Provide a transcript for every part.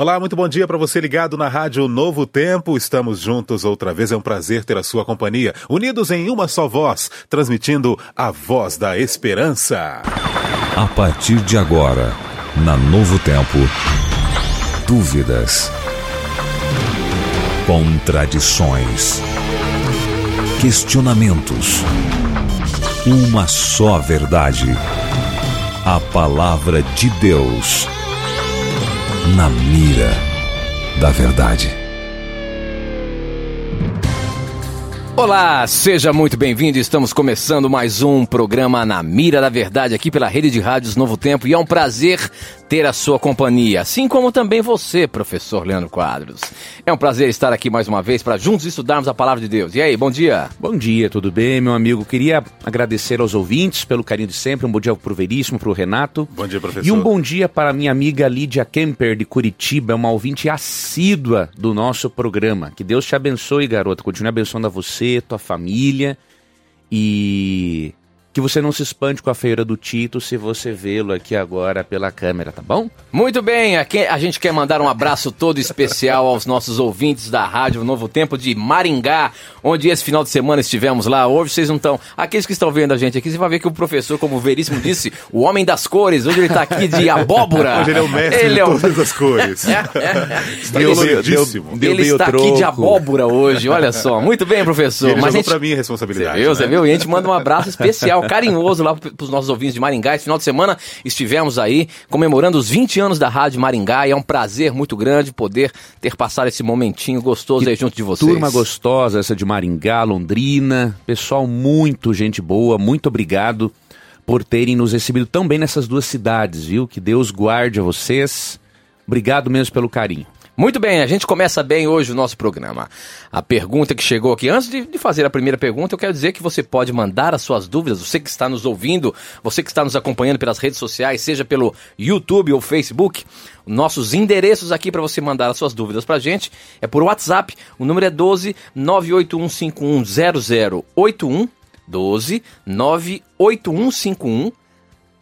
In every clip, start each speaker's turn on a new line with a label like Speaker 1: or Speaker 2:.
Speaker 1: Olá, muito bom dia para você ligado na Rádio Novo Tempo. Estamos juntos outra vez. É um prazer ter a sua companhia, unidos em uma só voz, transmitindo a voz da esperança.
Speaker 2: A partir de agora, na Novo Tempo, dúvidas, contradições, questionamentos. Uma só verdade. A palavra de Deus na mira da verdade.
Speaker 3: Olá, seja muito bem-vindo. Estamos começando mais um programa Na Mira da Verdade aqui pela Rede de Rádios Novo Tempo e é um prazer ter a sua companhia, assim como também você, professor Leandro Quadros. É um prazer estar aqui mais uma vez para juntos estudarmos a palavra de Deus. E aí, bom dia.
Speaker 4: Bom dia, tudo bem, meu amigo? Queria agradecer aos ouvintes pelo carinho de sempre. Um bom dia pro Veríssimo, pro Renato.
Speaker 1: Bom dia, professor.
Speaker 4: E um bom dia para minha amiga Lídia Kemper de Curitiba, é uma ouvinte assídua do nosso programa. Que Deus te abençoe, garota. Continue abençoando a você, tua família e que você não se espante com a feira do Tito se você vê-lo aqui agora pela câmera, tá bom?
Speaker 3: Muito bem, aqui a gente quer mandar um abraço todo especial aos nossos ouvintes da Rádio Novo Tempo de Maringá, onde esse final de semana estivemos lá. Hoje vocês não estão. Aqueles que estão vendo a gente aqui, você vai ver que o professor, como o Veríssimo disse, o homem das cores, hoje ele está aqui de abóbora.
Speaker 1: Hoje ele é o mestre
Speaker 3: Ele
Speaker 1: de
Speaker 3: é o-
Speaker 1: todas as cores. Está
Speaker 4: Deu-
Speaker 1: coloridíssimo.
Speaker 4: deu-
Speaker 3: ele está aqui
Speaker 4: troco.
Speaker 3: de abóbora hoje, olha só. Muito bem, professor.
Speaker 1: Ele
Speaker 3: Mas
Speaker 1: jogou
Speaker 3: gente...
Speaker 1: pra mim a
Speaker 3: Você
Speaker 1: responsabilidade.
Speaker 3: viu, você
Speaker 1: né?
Speaker 3: viu? E a gente manda um abraço especial, carinhoso lá para os nossos ouvintes de Maringá. Esse final de semana estivemos aí comemorando os 20 anos da Rádio Maringá e é um prazer muito grande poder ter passado esse momentinho gostoso aí junto de vocês.
Speaker 4: Turma gostosa, essa de Maringá, Londrina. Pessoal, muito gente boa, muito obrigado por terem nos recebido tão bem nessas duas cidades, viu? Que Deus guarde a vocês. Obrigado mesmo pelo carinho.
Speaker 3: Muito bem, a gente começa bem hoje o nosso programa. A pergunta que chegou aqui, antes de, de fazer a primeira pergunta, eu quero dizer que você pode mandar as suas dúvidas, você que está nos ouvindo, você que está nos acompanhando pelas redes sociais, seja pelo YouTube ou Facebook, nossos endereços aqui para você mandar as suas dúvidas para a gente é por WhatsApp, o número é 12 981510081, 12 98151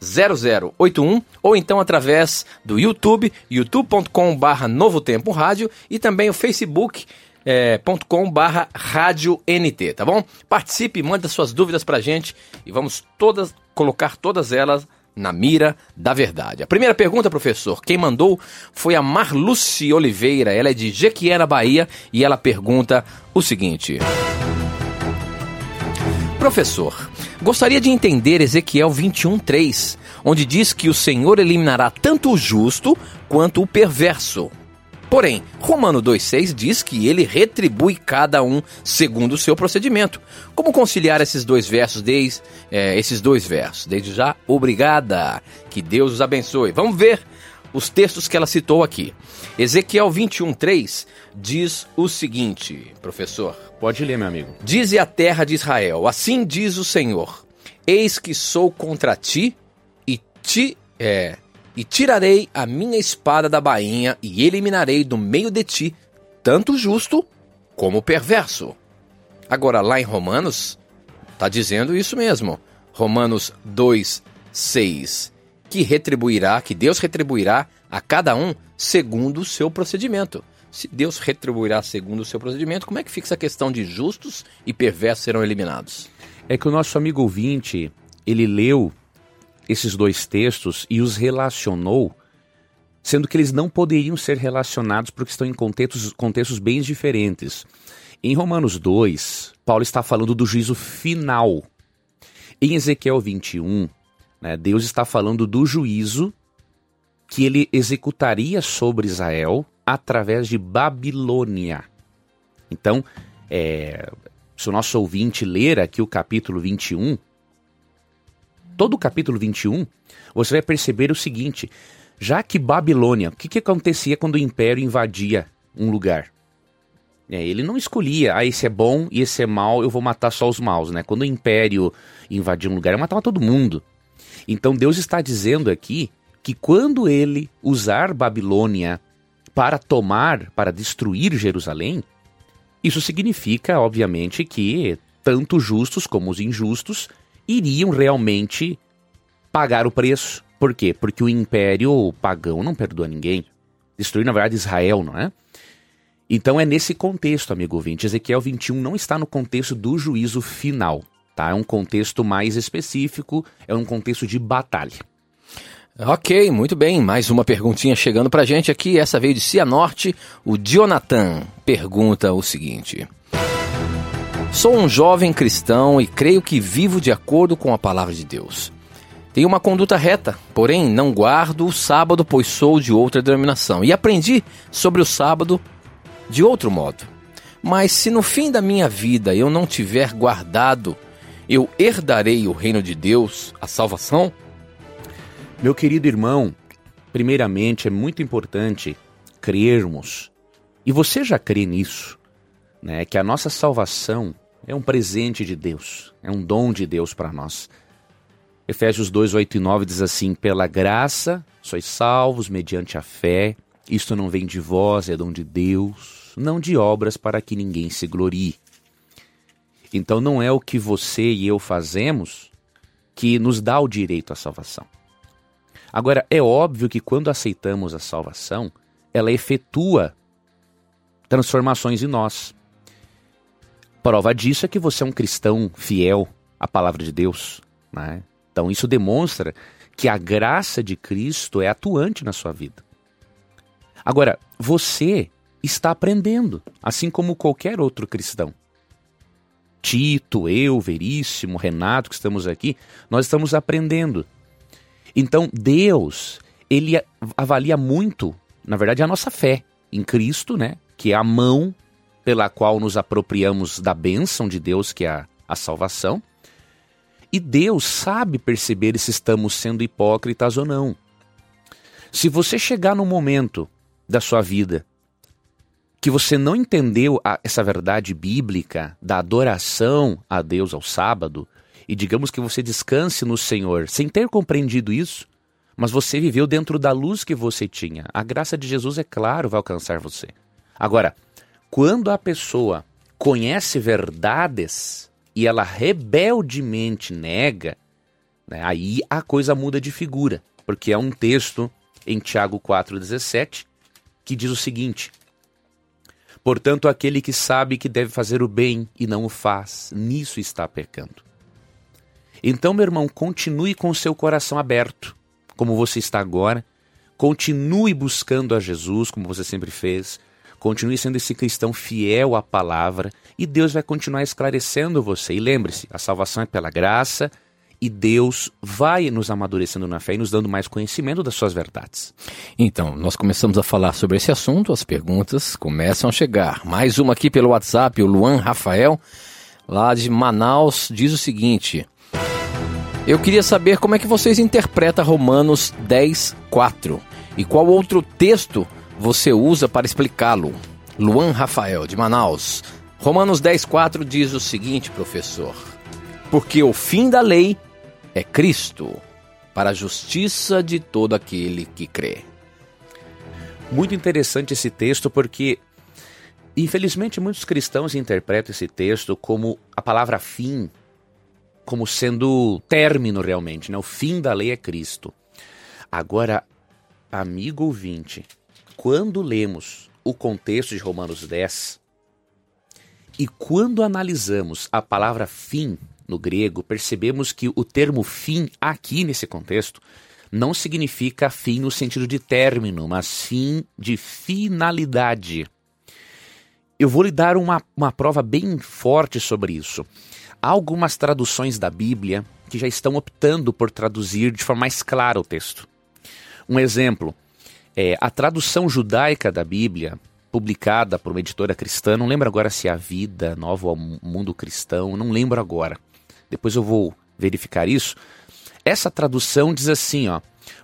Speaker 3: 0081 ou então através do YouTube, youtube.com/barra Novo Tempo Rádio e também o Facebook é, .com barra Rádio NT, tá bom? Participe, manda suas dúvidas pra gente e vamos todas colocar todas elas na mira da verdade. A primeira pergunta, professor, quem mandou foi a Marluce Oliveira, ela é de Jequié, Bahia, e ela pergunta o seguinte: Professor, gostaria de entender Ezequiel 21:3, onde diz que o Senhor eliminará tanto o justo quanto o perverso. Porém, Romano 2,6 diz que ele retribui cada um segundo o seu procedimento. Como conciliar esses dois versos, desde, eh, esses dois versos? Desde já, obrigada. Que Deus os abençoe. Vamos ver os textos que ela citou aqui. Ezequiel 21,3 diz o seguinte, professor.
Speaker 4: Pode ler, meu amigo.
Speaker 3: Dize a terra de Israel: Assim diz o Senhor: Eis que sou contra ti e é, e tirarei a minha espada da bainha e eliminarei do meio de ti tanto o justo como o perverso. Agora lá em Romanos está dizendo isso mesmo. Romanos 2, 6. Que retribuirá, que Deus retribuirá a cada um segundo o seu procedimento. Se Deus retribuirá segundo o seu procedimento, como é que fica essa questão de justos e perversos serão eliminados?
Speaker 4: É que o nosso amigo ouvinte, ele leu esses dois textos e os relacionou, sendo que eles não poderiam ser relacionados porque estão em contextos, contextos bem diferentes. Em Romanos 2, Paulo está falando do juízo final. Em Ezequiel 21, né, Deus está falando do juízo que ele executaria sobre Israel através de Babilônia. Então, é, se o nosso ouvinte ler aqui o capítulo 21, todo o capítulo 21, você vai perceber o seguinte: já que Babilônia, o que, que acontecia quando o império invadia um lugar? É, ele não escolhia, ah, esse é bom e esse é mal, eu vou matar só os maus, né? Quando o império invadia um lugar, matava todo mundo. Então Deus está dizendo aqui que quando ele usar Babilônia para tomar, para destruir Jerusalém, isso significa, obviamente, que tanto os justos como os injustos iriam realmente pagar o preço. Por quê? Porque o império pagão não perdoa ninguém. destruir, na verdade, Israel, não é? Então é nesse contexto, amigo ouvinte. Ezequiel 21 não está no contexto do juízo final, tá? É um contexto mais específico, é um contexto de batalha.
Speaker 3: Ok, muito bem. Mais uma perguntinha chegando pra gente aqui. Essa veio de Cianorte. O Jonathan pergunta o seguinte: Sou um jovem cristão e creio que vivo de acordo com a palavra de Deus. Tenho uma conduta reta, porém não guardo o sábado, pois sou de outra denominação. E aprendi sobre o sábado de outro modo. Mas se no fim da minha vida eu não tiver guardado, eu herdarei o reino de Deus, a salvação?
Speaker 4: Meu querido irmão, primeiramente é muito importante crermos, e você já crê nisso, né, que a nossa salvação é um presente de Deus, é um dom de Deus para nós. Efésios 2, 8 e 9 diz assim: Pela graça sois salvos mediante a fé, isto não vem de vós, é dom de Deus, não de obras para que ninguém se glorie. Então não é o que você e eu fazemos que nos dá o direito à salvação. Agora, é óbvio que quando aceitamos a salvação, ela efetua transformações em nós. Prova disso é que você é um cristão fiel à palavra de Deus. Né? Então, isso demonstra que a graça de Cristo é atuante na sua vida. Agora, você está aprendendo, assim como qualquer outro cristão. Tito, eu, Veríssimo, Renato, que estamos aqui, nós estamos aprendendo. Então, Deus, ele avalia muito, na verdade, a nossa fé em Cristo, né? Que é a mão pela qual nos apropriamos da bênção de Deus, que é a, a salvação. E Deus sabe perceber se estamos sendo hipócritas ou não. Se você chegar no momento da sua vida que você não entendeu a, essa verdade bíblica da adoração a Deus ao sábado, e digamos que você descanse no Senhor sem ter compreendido isso, mas você viveu dentro da luz que você tinha. A graça de Jesus, é claro, vai alcançar você. Agora, quando a pessoa conhece verdades e ela rebeldemente nega, né, aí a coisa muda de figura, porque é um texto em Tiago 4,17 que diz o seguinte: Portanto, aquele que sabe que deve fazer o bem e não o faz, nisso está pecando. Então, meu irmão, continue com o seu coração aberto, como você está agora. Continue buscando a Jesus, como você sempre fez. Continue sendo esse cristão fiel à palavra e Deus vai continuar esclarecendo você. E lembre-se, a salvação é pela graça e Deus vai nos amadurecendo na fé e nos dando mais conhecimento das suas verdades.
Speaker 3: Então, nós começamos a falar sobre esse assunto, as perguntas começam a chegar. Mais uma aqui pelo WhatsApp, o Luan Rafael, lá de Manaus, diz o seguinte: Eu queria saber como é que vocês interpretam Romanos 10, 4 e qual outro texto você usa para explicá-lo. Luan Rafael, de Manaus. Romanos 10, 4 diz o seguinte, professor: Porque o fim da lei é Cristo, para a justiça de todo aquele que crê.
Speaker 4: Muito interessante esse texto porque, infelizmente, muitos cristãos interpretam esse texto como a palavra fim, como sendo término realmente, né? O fim da lei é Cristo. Agora, amigo ouvinte, quando lemos o contexto de Romanos 10 e quando analisamos a palavra fim no grego, percebemos que o termo fim aqui nesse contexto não significa fim no sentido de término, mas fim de finalidade. Eu vou lhe dar uma, uma prova bem forte sobre isso. Há algumas traduções da Bíblia que já estão optando por traduzir de forma mais clara o texto. Um exemplo, é, a tradução judaica da Bíblia, publicada por uma editora cristã, não lembro agora se é a Vida Nova Mundo Cristão, não lembro agora depois eu vou verificar isso. Essa tradução diz assim, ó,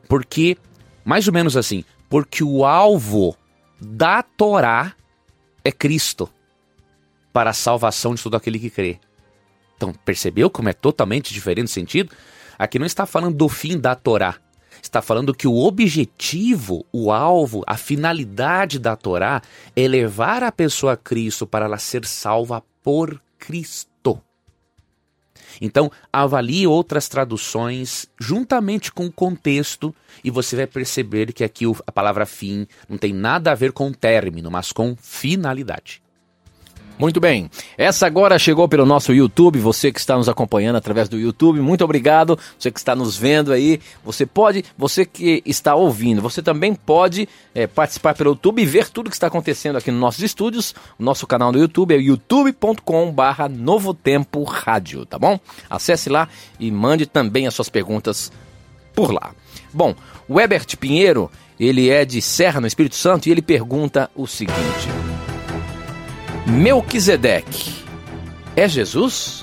Speaker 4: porque, mais ou menos assim, porque o alvo da Torá é Cristo para a salvação de todo aquele que crê. Então, percebeu como é totalmente diferente o sentido? Aqui não está falando do fim da Torá. Está falando que o objetivo, o alvo, a finalidade da Torá é levar a pessoa a Cristo para ela ser salva por Cristo. Então, avalie outras traduções juntamente com o contexto e você vai perceber que aqui a palavra fim não tem nada a ver com término, mas com finalidade.
Speaker 3: Muito bem. Essa agora chegou pelo nosso YouTube. Você que está nos acompanhando através do YouTube, muito obrigado. Você que está nos vendo aí, você pode, você que está ouvindo, você também pode é, participar pelo YouTube e ver tudo que está acontecendo aqui nos nossos estúdios. O nosso canal no YouTube é youtube.com/barra Novo Tempo Rádio, tá bom? Acesse lá e mande também as suas perguntas por lá. Bom, o Ebert Pinheiro, ele é de Serra, no Espírito Santo, e ele pergunta o seguinte. Melquisedeque é Jesus?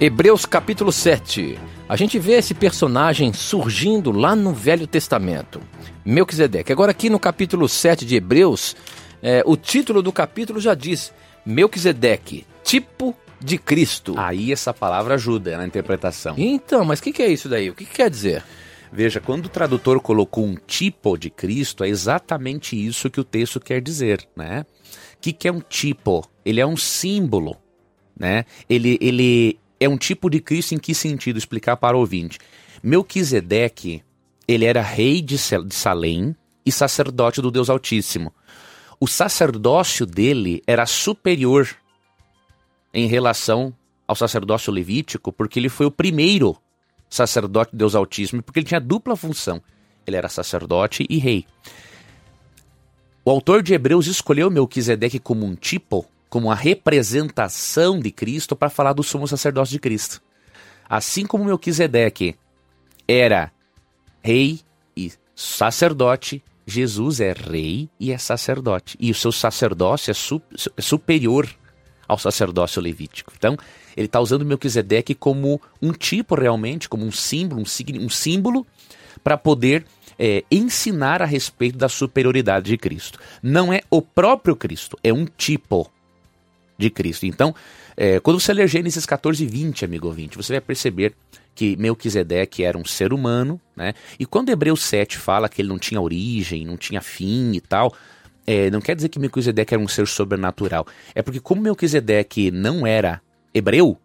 Speaker 3: Hebreus capítulo 7. A gente vê esse personagem surgindo lá no Velho Testamento. Melquisedeque. Agora, aqui no capítulo 7 de Hebreus, é, o título do capítulo já diz: Melquisedeque, tipo de Cristo.
Speaker 4: Aí essa palavra ajuda na interpretação.
Speaker 3: Então, mas o que, que, é isso daí? O que, que quer dizer?
Speaker 4: Veja, quando o tradutor colocou um tipo de Cristo, é exatamente isso que o texto quer dizer, né? Que, que é um tipo? Ele é um símbolo, né? Ele, ele é um tipo de Cristo em que sentido? Explicar para o ouvinte. Melquisedeque, ele era rei de Salém e sacerdote do Deus Altíssimo. O sacerdócio dele era superior em relação ao sacerdócio levítico, porque ele foi o primeiro sacerdote do Deus Altíssimo, porque ele tinha dupla função. Ele era sacerdote e rei. O autor de Hebreus escolheu Melquisedeque como um tipo, como a representação de Cristo para falar do sumo sacerdócio de Cristo. Assim como Melquisedeque era rei e sacerdote, Jesus é rei e é sacerdote. E o seu sacerdócio é, su é superior ao sacerdócio levítico. Então, ele está usando Melquisedeque como um tipo realmente, como um símbolo, um, um símbolo para poder é, ensinar a respeito da superioridade de Cristo. Não é o próprio Cristo, é um tipo de Cristo. Então, é, quando você ler Gênesis 14, 20, amigo ouvinte, você vai perceber que Melquisedeque era um ser humano, né? E quando Hebreus 7 fala que ele não tinha origem, não tinha fim e tal, é, não quer dizer que Melquisedeque era um ser sobrenatural. É porque como Melquisedeque não era hebreu,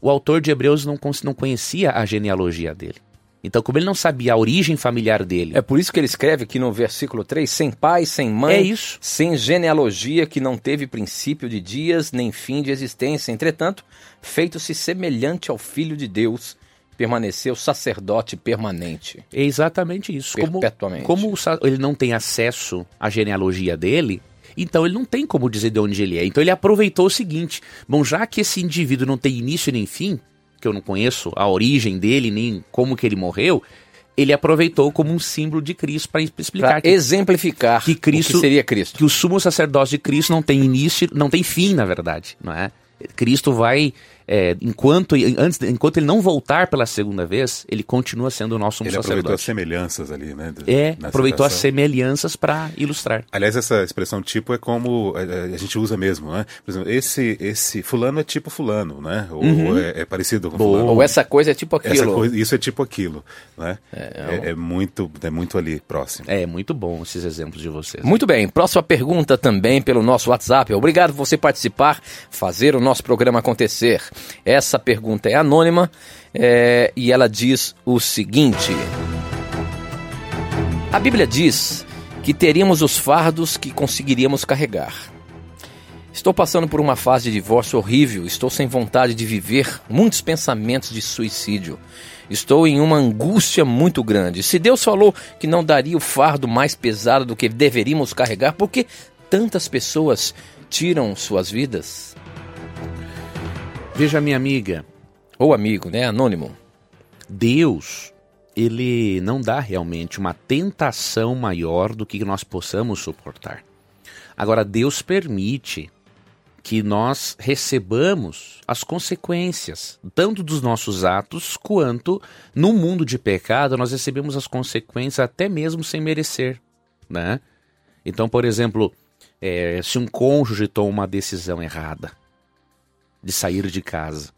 Speaker 4: o autor de Hebreus não, não conhecia a genealogia dele. Então, como ele não sabia a origem familiar dele.
Speaker 3: É por isso que ele escreve aqui no versículo 3: sem pai, sem mãe,
Speaker 4: é isso.
Speaker 3: sem genealogia, que não teve princípio de dias, nem fim de existência. Entretanto, feito-se semelhante ao Filho de Deus, permaneceu sacerdote permanente.
Speaker 4: É exatamente isso.
Speaker 3: Perpetuamente.
Speaker 4: Como, como ele não tem acesso à genealogia dele, então ele não tem como dizer de onde ele é. Então ele aproveitou o seguinte: bom, já que esse indivíduo não tem início nem fim, que eu não conheço a origem dele, nem como que ele morreu, ele aproveitou como um símbolo de Cristo para explicar
Speaker 3: pra que, exemplificar
Speaker 4: que Cristo
Speaker 3: que seria Cristo.
Speaker 4: Que o sumo sacerdócio de Cristo não tem início, não tem fim, na verdade, não é? Cristo vai é, enquanto, antes, enquanto ele não voltar pela segunda vez, ele continua sendo o nosso
Speaker 1: ele
Speaker 4: sacerdote.
Speaker 1: Ele aproveitou as semelhanças ali, né?
Speaker 4: É, aproveitou citação. as semelhanças para ilustrar.
Speaker 1: Aliás, essa expressão tipo é como a, é, é, a, gente usa mesmo, né? Por exemplo, esse, esse fulano é tipo fulano, né? Ou,
Speaker 3: uhum.
Speaker 1: é, é, parecido com
Speaker 3: Boa.
Speaker 1: fulano.
Speaker 3: Ou essa coisa é tipo aquilo.
Speaker 1: Coisa, isso é tipo aquilo, né? É, é, é, muito, é muito ali próximo.
Speaker 4: É, muito bom esses exemplos de vocês.
Speaker 3: Muito bem. Próxima pergunta também pelo nosso WhatsApp. Obrigado por você participar, fazer o nosso programa acontecer. Essa pergunta é anônima é, e ela diz o seguinte: A Bíblia diz que teríamos os fardos que conseguiríamos carregar. Estou passando por uma fase de divórcio horrível, estou sem vontade de viver, muitos pensamentos de suicídio. Estou em uma angústia muito grande. Se Deus falou que não daria o fardo mais pesado do que deveríamos carregar, por que tantas pessoas tiram suas vidas?
Speaker 4: Veja, minha amiga.
Speaker 3: Ou amigo, né? Anônimo.
Speaker 4: Deus, ele não dá realmente uma tentação maior do que nós possamos suportar. Agora, Deus permite que nós recebamos as consequências, tanto dos nossos atos, quanto no mundo de pecado, nós recebemos as consequências até mesmo sem merecer. Né? Então, por exemplo, é, se um cônjuge toma uma decisão errada, de sair de casa.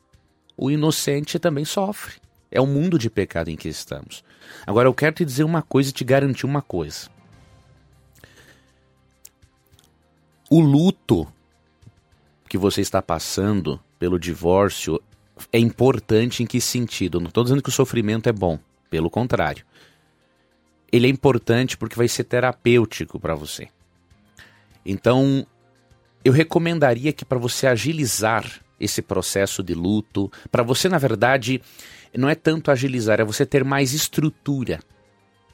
Speaker 4: O inocente também sofre. É o mundo de pecado em que estamos. Agora eu quero te dizer uma coisa e te garantir uma coisa. O luto que você está passando pelo divórcio é importante em que sentido? Não estou dizendo que o sofrimento é bom, pelo contrário. Ele é importante porque vai ser terapêutico para você. Então, eu recomendaria que para você agilizar esse processo de luto, para você, na verdade, não é tanto agilizar, é você ter mais estrutura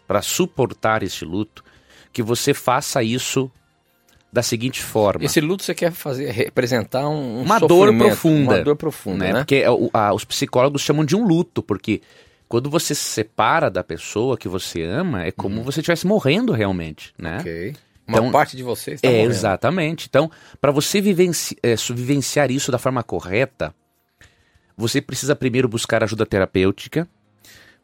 Speaker 4: para suportar esse luto, que você faça isso da seguinte forma.
Speaker 3: Esse luto você quer fazer representar um, um
Speaker 4: uma dor profunda,
Speaker 3: uma dor profunda, né?
Speaker 4: né? Porque a, os psicólogos chamam de um luto, porque quando você se separa da pessoa que você ama, é como uhum. você estivesse morrendo realmente, né?
Speaker 3: Ok. Uma então, parte de você está
Speaker 4: é,
Speaker 3: morrendo.
Speaker 4: Exatamente. Então, para você vivenci é, vivenciar isso da forma correta, você precisa primeiro buscar ajuda terapêutica,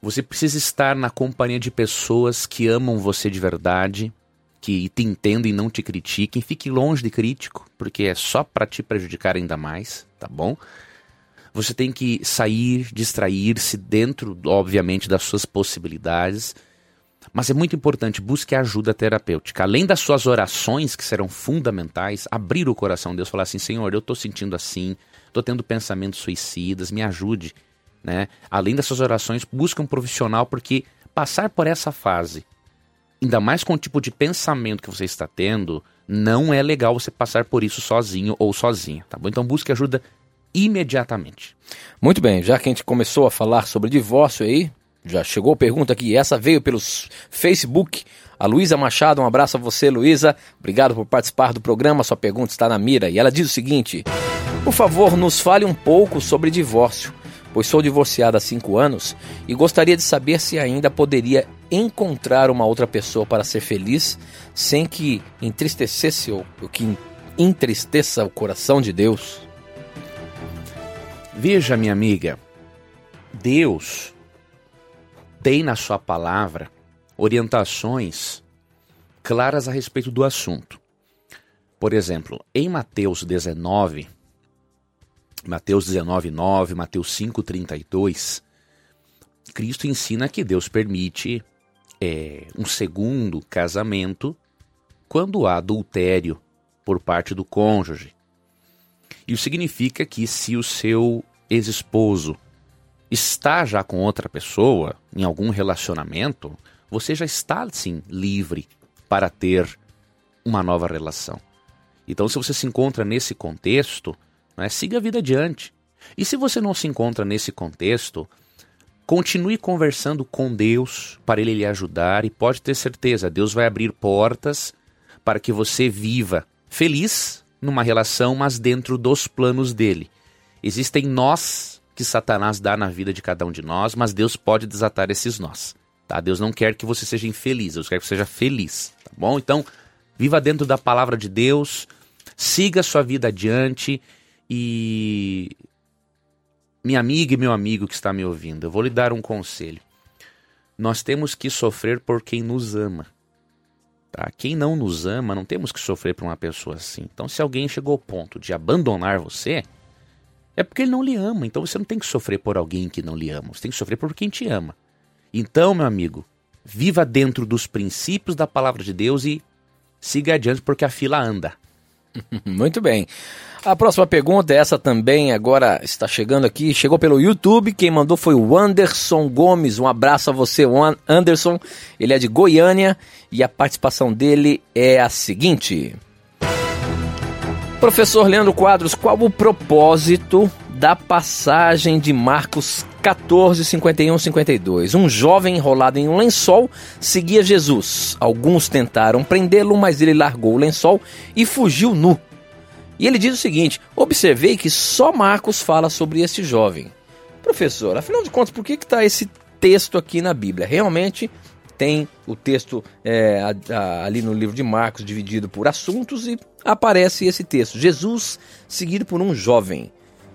Speaker 4: você precisa estar na companhia de pessoas que amam você de verdade, que te entendem e não te critiquem. Fique longe de crítico, porque é só para te prejudicar ainda mais, tá bom? Você tem que sair, distrair-se dentro, obviamente, das suas possibilidades. Mas é muito importante, busque ajuda terapêutica. Além das suas orações, que serão fundamentais, abrir o coração a Deus, falar assim: Senhor, eu estou sentindo assim, estou tendo pensamentos suicidas, me ajude né? Além dessas orações, busca um profissional porque passar por essa fase, ainda mais com o tipo de pensamento que você está tendo, não é legal você passar por isso sozinho ou sozinha, tá bom? Então busque ajuda imediatamente.
Speaker 3: Muito bem, já que a gente começou a falar sobre divórcio aí, já chegou a pergunta aqui, essa veio pelos Facebook. A Luísa Machado, um abraço a você, Luísa. Obrigado por participar do programa. Sua pergunta está na mira. E ela diz o seguinte: Por favor, nos fale um pouco sobre divórcio pois sou divorciada há cinco anos e gostaria de saber se ainda poderia encontrar uma outra pessoa para ser feliz sem que entristecesse o que entristeça o coração de Deus.
Speaker 4: Veja, minha amiga, Deus tem na sua palavra orientações claras a respeito do assunto. Por exemplo, em Mateus 19, Mateus 19, 9, Mateus 5, 32, Cristo ensina que Deus permite é, um segundo casamento quando há adultério por parte do cônjuge. Isso significa que se o seu ex-esposo está já com outra pessoa, em algum relacionamento, você já está, sim, livre para ter uma nova relação. Então, se você se encontra nesse contexto, né? Siga a vida adiante. E se você não se encontra nesse contexto, continue conversando com Deus para Ele lhe ajudar e pode ter certeza, Deus vai abrir portas para que você viva feliz numa relação, mas dentro dos planos dele. Existem nós que Satanás dá na vida de cada um de nós, mas Deus pode desatar esses nós. Tá? Deus não quer que você seja infeliz, Deus quer que você seja feliz, tá bom? Então, viva dentro da palavra de Deus, siga a sua vida adiante e minha amiga e meu amigo que está me ouvindo, eu vou lhe dar um conselho. Nós temos que sofrer por quem nos ama. Tá? Quem não nos ama, não temos que sofrer por uma pessoa assim. Então, se alguém chegou ao ponto de abandonar você, é porque ele não lhe ama. Então, você não tem que sofrer por alguém que não lhe ama. Você tem que sofrer por quem te ama. Então, meu amigo, viva dentro dos princípios da palavra de Deus e siga adiante porque a fila anda.
Speaker 3: Muito bem. A próxima pergunta, essa também agora está chegando aqui, chegou pelo YouTube, quem mandou foi o Anderson Gomes, um abraço a você, Anderson, ele é de Goiânia e a participação dele é a seguinte. Professor Leandro Quadros, qual o propósito da passagem de Marcos 14, 51, 52. Um jovem enrolado em um lençol seguia Jesus. Alguns tentaram prendê-lo, mas ele largou o lençol e fugiu nu. E ele diz o seguinte: observei que só Marcos fala sobre esse jovem. Professor, afinal de contas, por que está esse texto aqui na Bíblia? Realmente tem o texto é, a, a, ali no livro de Marcos dividido por assuntos e aparece esse texto: Jesus seguido por um jovem.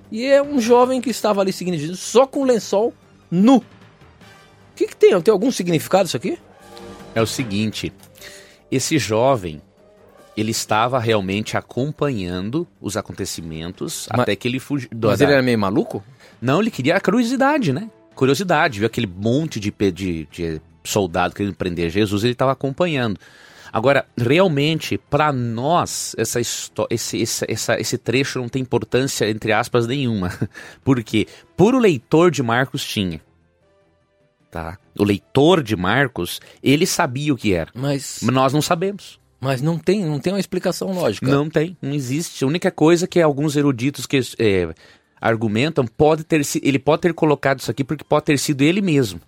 Speaker 3: E é um jovem que estava ali seguindo Jesus só com o lençol nu. O que, que tem? Tem algum significado isso aqui?
Speaker 4: É o seguinte: esse jovem ele estava realmente acompanhando os acontecimentos mas, até que ele fugiu.
Speaker 3: Mas ele era meio maluco?
Speaker 4: Não, ele queria a curiosidade, né? Curiosidade, viu aquele monte de, de, de soldado querendo prender Jesus, ele estava acompanhando. Agora, realmente, para nós, essa esse, esse, essa- esse trecho não tem importância, entre aspas, nenhuma. Por quê? Por o leitor de Marcos tinha. Tá? O leitor de Marcos, ele sabia o que era.
Speaker 3: Mas,
Speaker 4: Nós não sabemos.
Speaker 3: mas não, tem, não tem uma explicação lógica.
Speaker 4: Não tem, não existe. A única coisa que alguns eruditos que é, argumentam pode ter ele pode ter colocado isso aqui porque pode ter sido ele mesmo.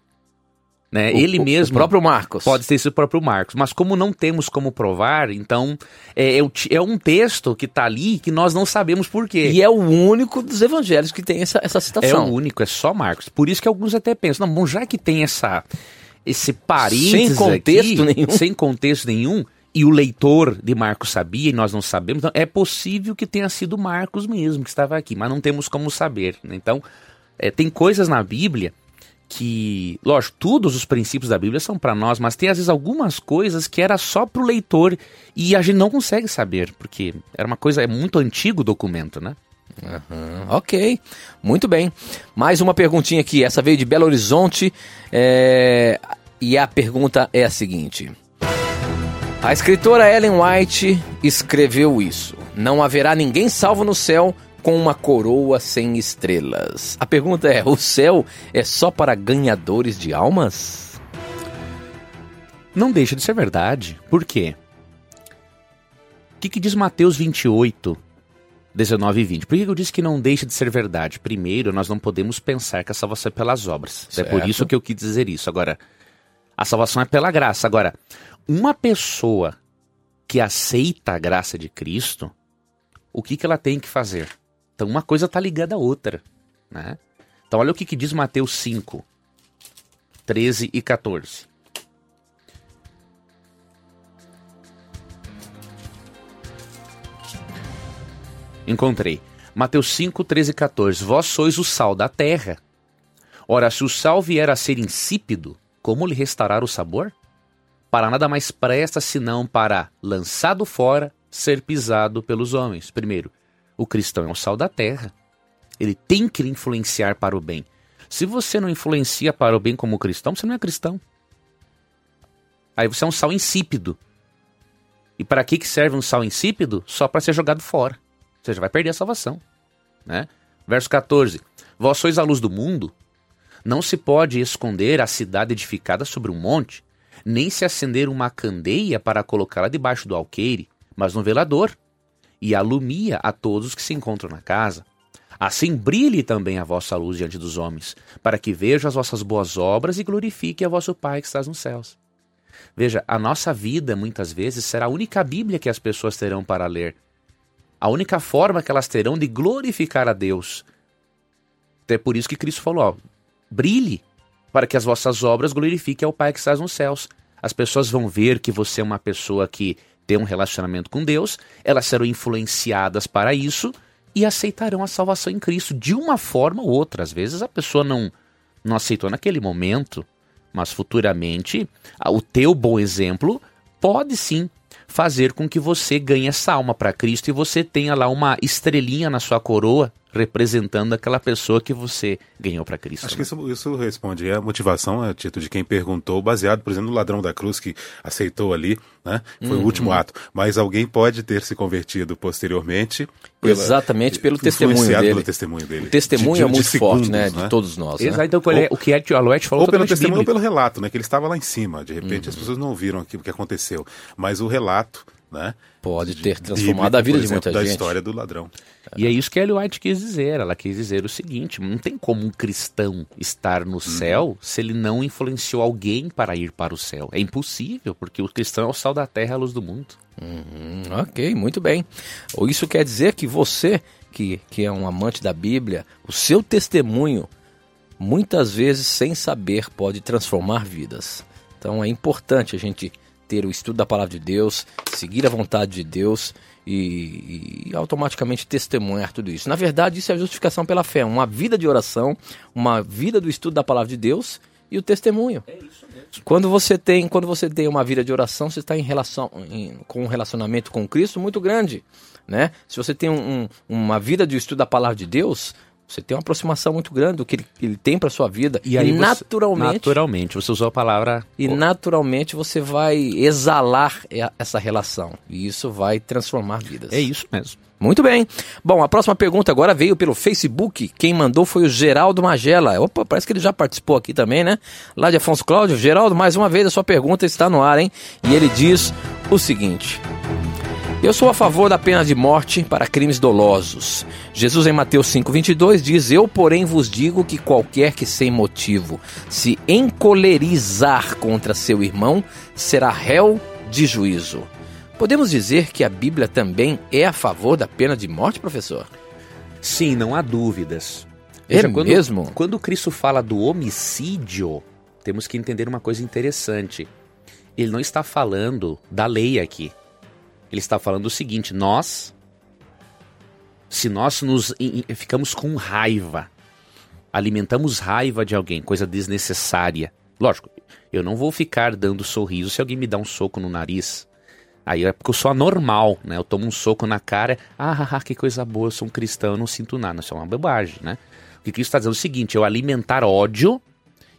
Speaker 4: Né?
Speaker 3: O-
Speaker 4: ele
Speaker 3: o-
Speaker 4: mesmo.
Speaker 3: O próprio Marcos.
Speaker 4: Pode ter sido o próprio Marcos. Mas como não temos como provar, então é, é é um texto que está ali que nós não sabemos por quê.
Speaker 3: E é o único dos evangelhos que tem essa, essa
Speaker 4: É
Speaker 3: citação.
Speaker 4: o único, é só Marcos. Por isso que alguns até pensam, não, bom, já que tem essa esse parênteses
Speaker 3: Sem contexto
Speaker 4: aqui,
Speaker 3: nenhum.
Speaker 4: sem contexto nenhum, e o leitor de Marcos sabia e nós não sabemos, então é possível que tenha sido Marcos mesmo que estava aqui, mas não temos como saber. né? Então, é, tem coisas na Bíblia que, lógico, todos os princípios da Bíblia são para nós, mas tem às vezes algumas coisas que era só para o leitor e a gente não consegue saber, porque era uma coisa, é muito antigo o documento, né?
Speaker 3: Aham, ok, muito bem. Mais uma perguntinha aqui. Essa veio de Belo Horizonte. é, E a pergunta é a seguinte: A escritora Ellen White escreveu isso. Não haverá ninguém salvo no céu com uma coroa sem estrelas. A pergunta é: o céu é só para ganhadores de almas?
Speaker 4: Não deixa de ser verdade. Por quê? O que, que diz Mateus 28, 19 e 20? Por que eu disse que não deixa de ser verdade? Primeiro, nós não podemos pensar que a salvação é pelas obras. É por
Speaker 3: Certo.
Speaker 4: isso que eu quis dizer isso. Agora, a salvação é pela graça. Agora, uma pessoa que aceita a graça de Cristo, o que, que ela tem que fazer? Então, uma coisa está ligada à outra. Né? Então, olha o que, que diz Mateus 5, 13 e 14. Encontrei. Mateus 5, 13 e 14. Vós sois o sal da terra. Ora, se o sal vier a ser insípido, como lhe restará o sabor? Para nada mais presta senão para, lançado fora, ser pisado pelos homens. Primeiro, o cristão é o sal da terra. Ele tem que influenciar para o bem. Se você não influencia para o bem como cristão, você não é cristão. Aí você é um sal insípido. E para que que serve um sal insípido? Só para ser jogado fora. Você já vai perder a salvação. Né? Verso 14. Vós sois a luz do mundo. Não se pode esconder a cidade edificada sobre um monte, nem se acender uma candeia para colocá-la debaixo do alqueire, mas no velador, e alumia a todos que se encontram na casa. Assim brilhe também a vossa luz diante dos homens, para que vejam as vossas boas obras e glorifique a vosso Pai que estás nos céus. Veja, a nossa vida muitas vezes será a única Bíblia que as pessoas terão para ler. A única forma que elas terão de glorificar a Deus. É por isso que Cristo falou: ó, brilhe, para que as vossas obras glorifiquem ao Pai que estás nos céus. As pessoas vão ver que você é uma pessoa que tem um relacionamento com Deus, elas serão influenciadas para isso e aceitarão a salvação em Cristo de uma forma ou outra. Às vezes a pessoa não, não aceitou naquele momento, mas futuramente o teu bom exemplo pode sim fazer com que você ganhe essa alma para Cristo e você tenha lá uma estrelinha na sua coroa representando aquela pessoa que você ganhou para Cristo.
Speaker 1: Acho
Speaker 4: né?
Speaker 1: que isso, isso responde a motivação, a título de quem perguntou, baseado, por exemplo, no ladrão da cruz que aceitou ali, né? Foi o último ato. Mas alguém pode ter se convertido posteriormente. pela-
Speaker 3: Exatamente pelo testemunho
Speaker 1: influenciado
Speaker 3: dele.
Speaker 1: pelo testemunho dele.
Speaker 3: O testemunho
Speaker 1: De- de-
Speaker 3: é
Speaker 1: de
Speaker 3: muito forte,
Speaker 1: segundos,
Speaker 3: né? De todos nós. né?
Speaker 4: Exato, então o que- o que a Aloete falou
Speaker 1: Ou pelo testemunho ou
Speaker 4: bíblico.
Speaker 1: pelo relato, né? Que ele estava lá em cima. De repente as pessoas não ouviram aquilo que aconteceu. Mas o relato, né?
Speaker 3: Pode
Speaker 1: de-
Speaker 3: ter transformado
Speaker 1: bíblico,
Speaker 3: a vida de
Speaker 1: exemplo,
Speaker 3: muita
Speaker 1: da
Speaker 3: gente.
Speaker 1: história do ladrão.
Speaker 4: E é isso que a Ellen White quis dizer. Ela quis dizer o seguinte: não tem como um cristão estar
Speaker 1: Uhum.
Speaker 4: no céu se ele não influenciou alguém para ir para o céu. É impossível, porque o cristão é o sal da terra, a luz do mundo.
Speaker 3: Hum, ok, muito bem. Ou Isso quer dizer que você, que, que é um amante da Bíblia, o seu testemunho, muitas vezes, sem saber, pode transformar vidas. Então é importante a gente ter o estudo da palavra de Deus, seguir a vontade de Deus e, e automaticamente testemunhar tudo isso. Na verdade, isso é justificação pela fé, uma vida de oração, uma vida do estudo da palavra de Deus e o testemunho. Quando você tem, quando você tem uma vida de oração, você está em relação em- com um relacionamento com Cristo muito grande, né? Se você tem um- um- uma vida de estudo da palavra de Deus, Você tem uma aproximação muito grande do que ele, ele tem para sua vida.
Speaker 4: E aí você-
Speaker 3: naturalmente,
Speaker 4: Naturalmente, você usou a palavra.
Speaker 3: e naturalmente você vai exalar essa relação. E isso vai transformar vidas.
Speaker 4: É isso mesmo.
Speaker 3: Muito bem. Bom, a próxima pergunta agora veio pelo Facebook. Quem mandou foi o Geraldo Magela. Opa, parece que ele já participou aqui também, né? Lá de Afonso Cláudio. Geraldo, mais uma vez a sua pergunta está no ar, hein? E ele diz o seguinte: Eu sou a favor da pena de morte para crimes dolosos. Jesus em Mateus 5:22 diz: Eu, porém, vos digo que qualquer que sem motivo se encolerizar contra seu irmão será réu de juízo. Podemos dizer que a Bíblia também é a favor da pena de morte, professor?
Speaker 4: Sim, não há dúvidas.
Speaker 3: É
Speaker 4: quando,
Speaker 3: mesmo?
Speaker 4: Quando Cristo fala do homicídio, temos que entender uma coisa interessante. Ele não está falando da lei aqui. Ele está falando o seguinte: nós, se nós nos ficamos com raiva, alimentamos raiva de alguém, coisa desnecessária. Lógico, eu não vou ficar dando sorriso se alguém me dá um soco no nariz. Aí é porque eu sou anormal, né? Eu tomo um soco na cara, ah, ah, ah, que coisa boa, eu sou um cristão, eu não sinto nada. Isso é uma bobagem, né? O que Cristo está dizendo é o seguinte: eu alimentar ódio,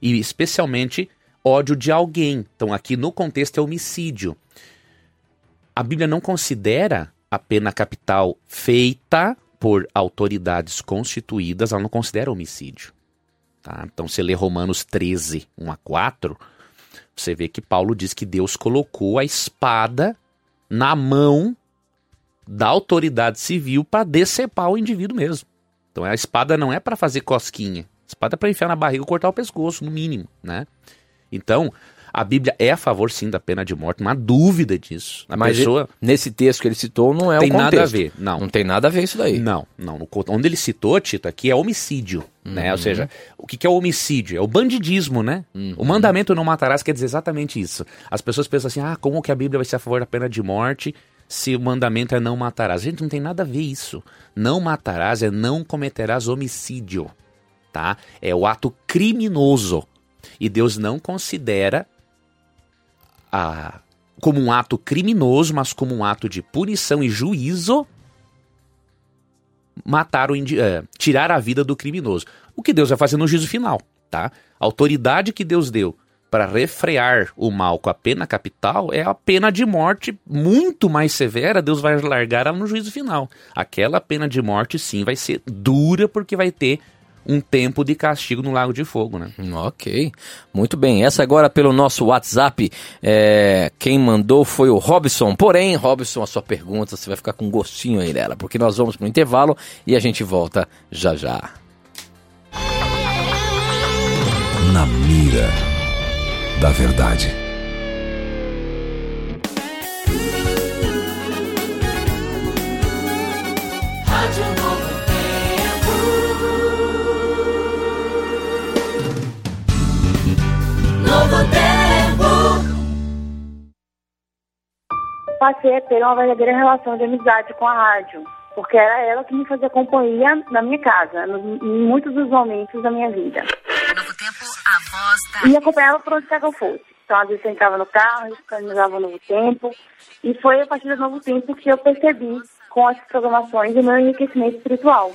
Speaker 4: e especialmente ódio de alguém. Então aqui no contexto é homicídio. A Bíblia não considera a pena capital feita por autoridades constituídas, ela não considera homicídio. Tá? Então você lê Romanos 13, 1 a 4, você vê que Paulo diz que Deus colocou a espada na mão da autoridade civil para decepar o indivíduo mesmo. Então a espada não é para fazer cosquinha. A espada é para enfiar na barriga e cortar o pescoço, no mínimo, né? Então, a Bíblia é a favor sim da pena de morte, não há dúvida disso. A
Speaker 3: Mas
Speaker 4: pessoa
Speaker 3: ele- nesse texto que ele citou não é
Speaker 4: tem
Speaker 3: o contexto.
Speaker 4: nada a ver, não.
Speaker 3: Não tem nada a ver isso daí.
Speaker 4: Não, não. Onde ele citou, Tito, aqui é homicídio, né?
Speaker 3: Uhum.
Speaker 4: Ou seja, o que, que é o homicídio? É o bandidismo, né?
Speaker 3: Uhum.
Speaker 4: O mandamento não matarás quer dizer exatamente isso. As pessoas pensam assim, ah, como que a Bíblia vai ser a favor da pena de morte se o mandamento é não matarás? Gente, não tem nada a ver isso. Não matarás é não cometerás homicídio, tá? É o ato criminoso. E Deus não considera como um ato criminoso, mas como um ato de punição e juízo matar o eh, tirar a vida do criminoso. O que Deus vai fazer no juízo final, tá? A autoridade que Deus deu para refrear o mal com a pena capital é a pena de morte muito mais severa. Deus vai largar ela no juízo final. Aquela pena de morte, sim, vai ser dura porque vai ter um tempo de castigo no lago de fogo, né?
Speaker 3: Hum, Ok, muito bem. Essa agora pelo nosso WhatsApp, é, quem mandou foi o Robson. Porém, Robson, a sua pergunta, você vai ficar com um gostinho aí dela, porque nós vamos para o intervalo e a gente volta já já.
Speaker 2: Na mira da verdade.
Speaker 5: Passei a ter uma verdadeira relação de amizade com a rádio, porque era ela que me fazia companhia na minha casa, no- em muitos dos momentos da minha vida.
Speaker 6: Novo Tempo, a voz da...
Speaker 5: E acompanhava por onde quer que eu fosse. Então, às vezes, eu entrava no carro, organizava o Novo Tempo, e foi a partir do Novo Tempo que eu percebi, com essas programações, o meu enriquecimento espiritual.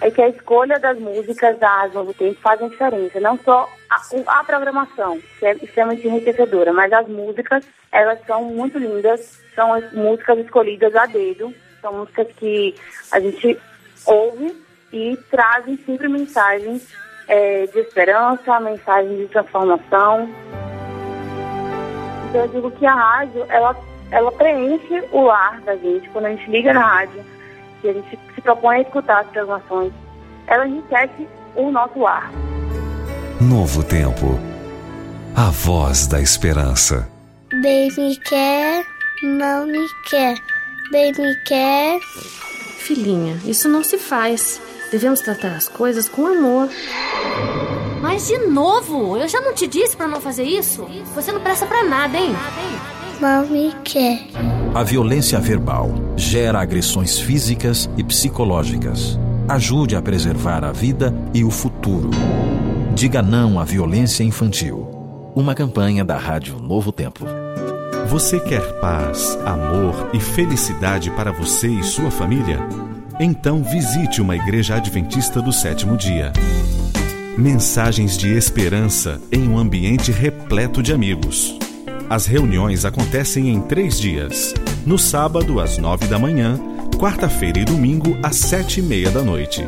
Speaker 5: É que a escolha das músicas da Rádio Novo Tempo fazem diferença. Não só a, a programação, que é extremamente enriquecedora, mas as músicas, elas são muito lindas. São as músicas escolhidas a dedo. São músicas que a gente ouve e trazem sempre mensagens eh, de esperança, mensagens de transformação. Então eu digo que a rádio, ela, ela preenche o lar da gente. Quando a gente liga na rádio e a gente se propõe a escutar as programações, ela enriquece o nosso lar.
Speaker 2: Novo tempo. A voz da esperança.
Speaker 7: Bem me quer, mal me quer. Bem me quer,
Speaker 8: Filhinha, isso não se faz. Devemos tratar as coisas com amor.
Speaker 9: Mas de novo, eu já não te disse pra não fazer isso? Você não presta pra nada, hein?
Speaker 7: Mal me quer.
Speaker 10: A violência verbal gera agressões físicas e psicológicas. Ajude a preservar a vida e o futuro. Diga não à violência infantil. Uma campanha da Rádio Novo Tempo.
Speaker 11: Você quer paz, amor e felicidade para você e sua família? Então visite uma igreja adventista do sétimo dia. Mensagens de esperança em um ambiente repleto de amigos. As reuniões acontecem em três dias: no sábado, às nove da manhã, quarta-feira e domingo, às sete e meia da noite.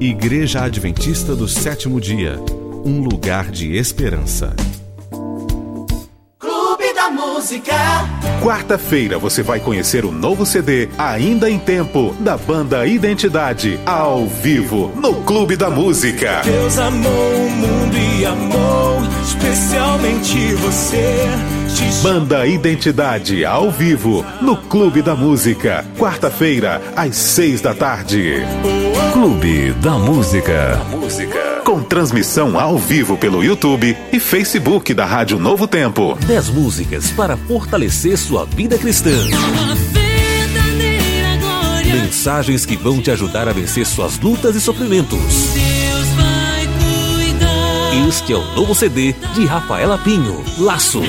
Speaker 11: Igreja Adventista do Sétimo Dia um lugar de esperança.
Speaker 12: Clube da Música.
Speaker 1: Quarta-feira você vai conhecer o novo CD Ainda em Tempo da banda Identidade ao vivo no Clube da Música.
Speaker 12: Deus amou o mundo e amou especialmente você.
Speaker 1: Banda Identidade ao vivo no Clube da Música. Quarta-feira às seis da tarde.
Speaker 2: Clube da Música.
Speaker 1: Música. Com transmissão ao vivo pelo YouTube e Facebook da Rádio Novo Tempo.
Speaker 13: 10 músicas para fortalecer sua vida cristã. Mensagens que vão te ajudar a vencer suas lutas e sofrimentos. Este é o novo CD de Rafaela Pinho, Laços.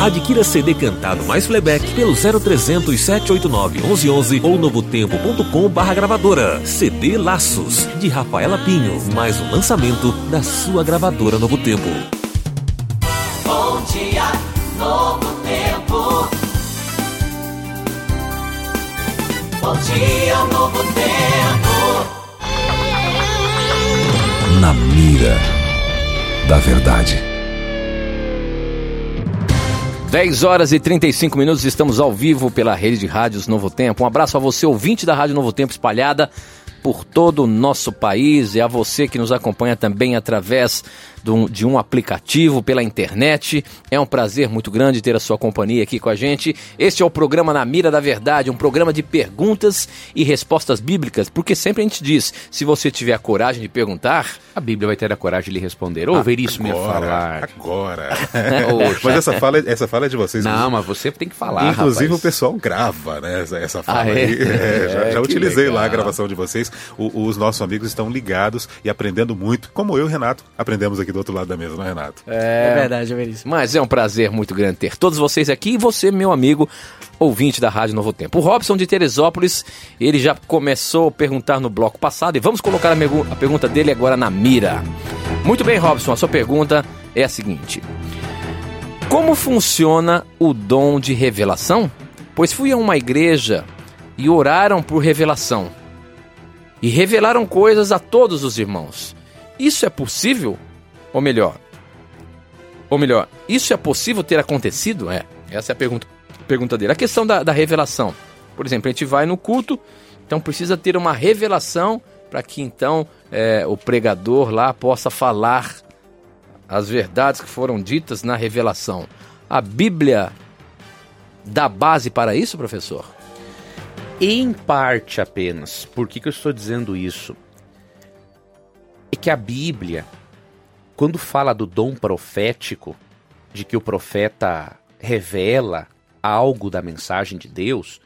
Speaker 13: Adquira CD cantado mais playback pelo 0300 789 1111 ou novotempo.com barra gravadora. CD Laços, de Rafaela Pinho, mais um lançamento da sua gravadora Novo Tempo.
Speaker 12: Bom dia, Novo Tempo. Bom dia, Novo Tempo.
Speaker 2: Na mira da verdade.
Speaker 3: 10 horas e 35 minutos, estamos ao vivo pela rede de rádios Novo Tempo. Um abraço a você, ouvinte da Rádio Novo Tempo espalhada por todo o nosso país e a você que nos acompanha também através de um aplicativo pela internet. É um prazer muito grande ter a sua companhia aqui com a gente. Este é o programa Na Mira da Verdade, um programa de perguntas e respostas bíblicas, porque sempre a gente diz: se você tiver a coragem de perguntar,
Speaker 4: a Bíblia vai ter a coragem de lhe responder. Ou veríssimo me falar.
Speaker 1: Agora. mas essa fala, essa fala é de vocês.
Speaker 4: Não, mas você tem que falar.
Speaker 1: Inclusive
Speaker 4: rapaz.
Speaker 1: o pessoal grava, né? Essa fala
Speaker 4: Ah, é?
Speaker 1: aí. É, já
Speaker 4: É,
Speaker 1: já utilizei lá a
Speaker 4: legal.
Speaker 1: gravação de vocês. O- os nossos amigos estão ligados e aprendendo muito, como eu e o Renato aprendemos aqui do outro lado da mesa, não é, Renato?
Speaker 3: É,
Speaker 14: verdade, é veríssimo.
Speaker 3: Mas é um prazer muito grande ter todos vocês aqui e você, meu amigo, ouvinte da Rádio Novo Tempo. O Robson de Teresópolis, ele já começou a perguntar no bloco passado e vamos colocar a, a pergunta dele agora na mira. Muito bem, Robson, a sua pergunta é a seguinte: Como funciona o dom de revelação? Pois fui a uma igreja e oraram por revelação. E revelaram coisas a todos os irmãos. Isso é possível? Ou melhor, ou melhor, isso é possível ter acontecido? É, essa é a pergunta, pergunta dele. A questão da, da revelação. Por exemplo, a gente vai no culto, então precisa ter uma revelação para que então é, o pregador lá possa falar as verdades que foram ditas na revelação. A Bíblia dá base para isso, professor?
Speaker 4: Em parte apenas. Por que, que eu estou dizendo isso? É que a Bíblia, quando fala do dom profético, de que o profeta revela algo da mensagem de Deus,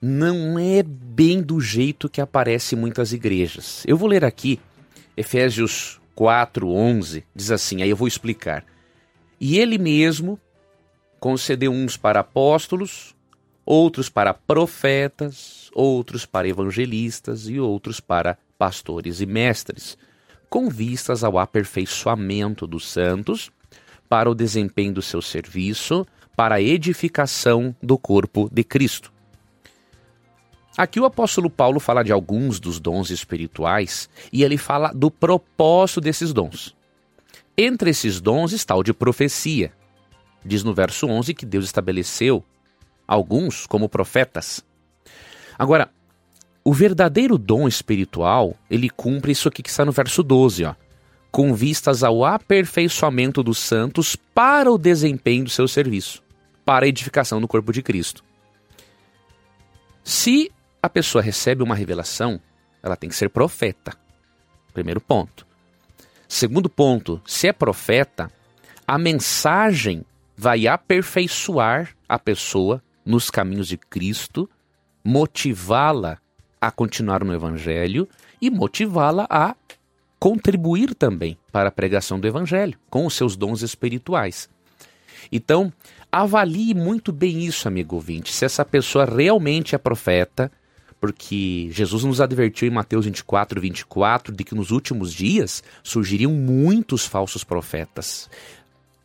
Speaker 4: não é bem do jeito que aparece em muitas igrejas. Eu vou ler aqui Efésios 4, 11, diz assim, aí eu vou explicar. E ele mesmo concedeu uns para apóstolos, outros para profetas, outros para evangelistas e outros para pastores e mestres, com vistas ao aperfeiçoamento dos santos, para o desempenho do seu serviço, para a edificação do corpo de Cristo. Aqui o apóstolo Paulo fala de alguns dos dons espirituais e ele fala do propósito desses dons. Entre esses dons está o de profecia. Diz no verso 11 que Deus estabeleceu alguns como profetas. Agora, o verdadeiro dom espiritual, ele cumpre isso aqui que está no verso 12, ó. Com vistas ao aperfeiçoamento dos santos para o desempenho do seu serviço, para a edificação do corpo de Cristo. Se a pessoa recebe uma revelação, ela tem que ser profeta. Primeiro ponto. Segundo ponto, se é profeta, a mensagem vai aperfeiçoar a pessoa nos caminhos de Cristo, motivá-la a continuar no Evangelho e motivá-la a contribuir também para a pregação do Evangelho com os seus dons espirituais. Então, avalie muito bem isso, amigo ouvinte, se essa pessoa realmente é profeta, porque Jesus nos advertiu em Mateus 24, 24 de que nos últimos dias surgiriam muitos falsos profetas,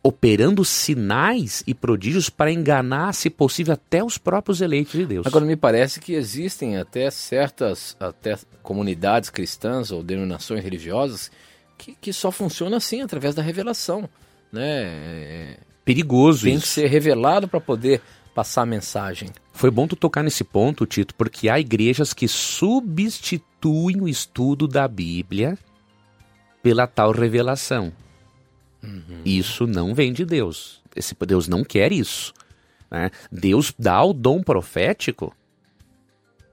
Speaker 4: operando sinais e prodígios para enganar, se possível, até os próprios eleitos de Deus.
Speaker 3: Agora me parece que existem até certas até comunidades cristãs ou denominações religiosas que, que só funciona assim através da revelação, né? É,
Speaker 4: Perigoso
Speaker 3: Tem
Speaker 4: isso.
Speaker 3: que ser revelado para poder passar a mensagem.
Speaker 4: Foi bom tu tocar nesse ponto, Tito, porque há igrejas que substituem o estudo da Bíblia pela tal revelação. Isso não vem de Deus. Esse Deus não quer isso. né? Deus dá o dom profético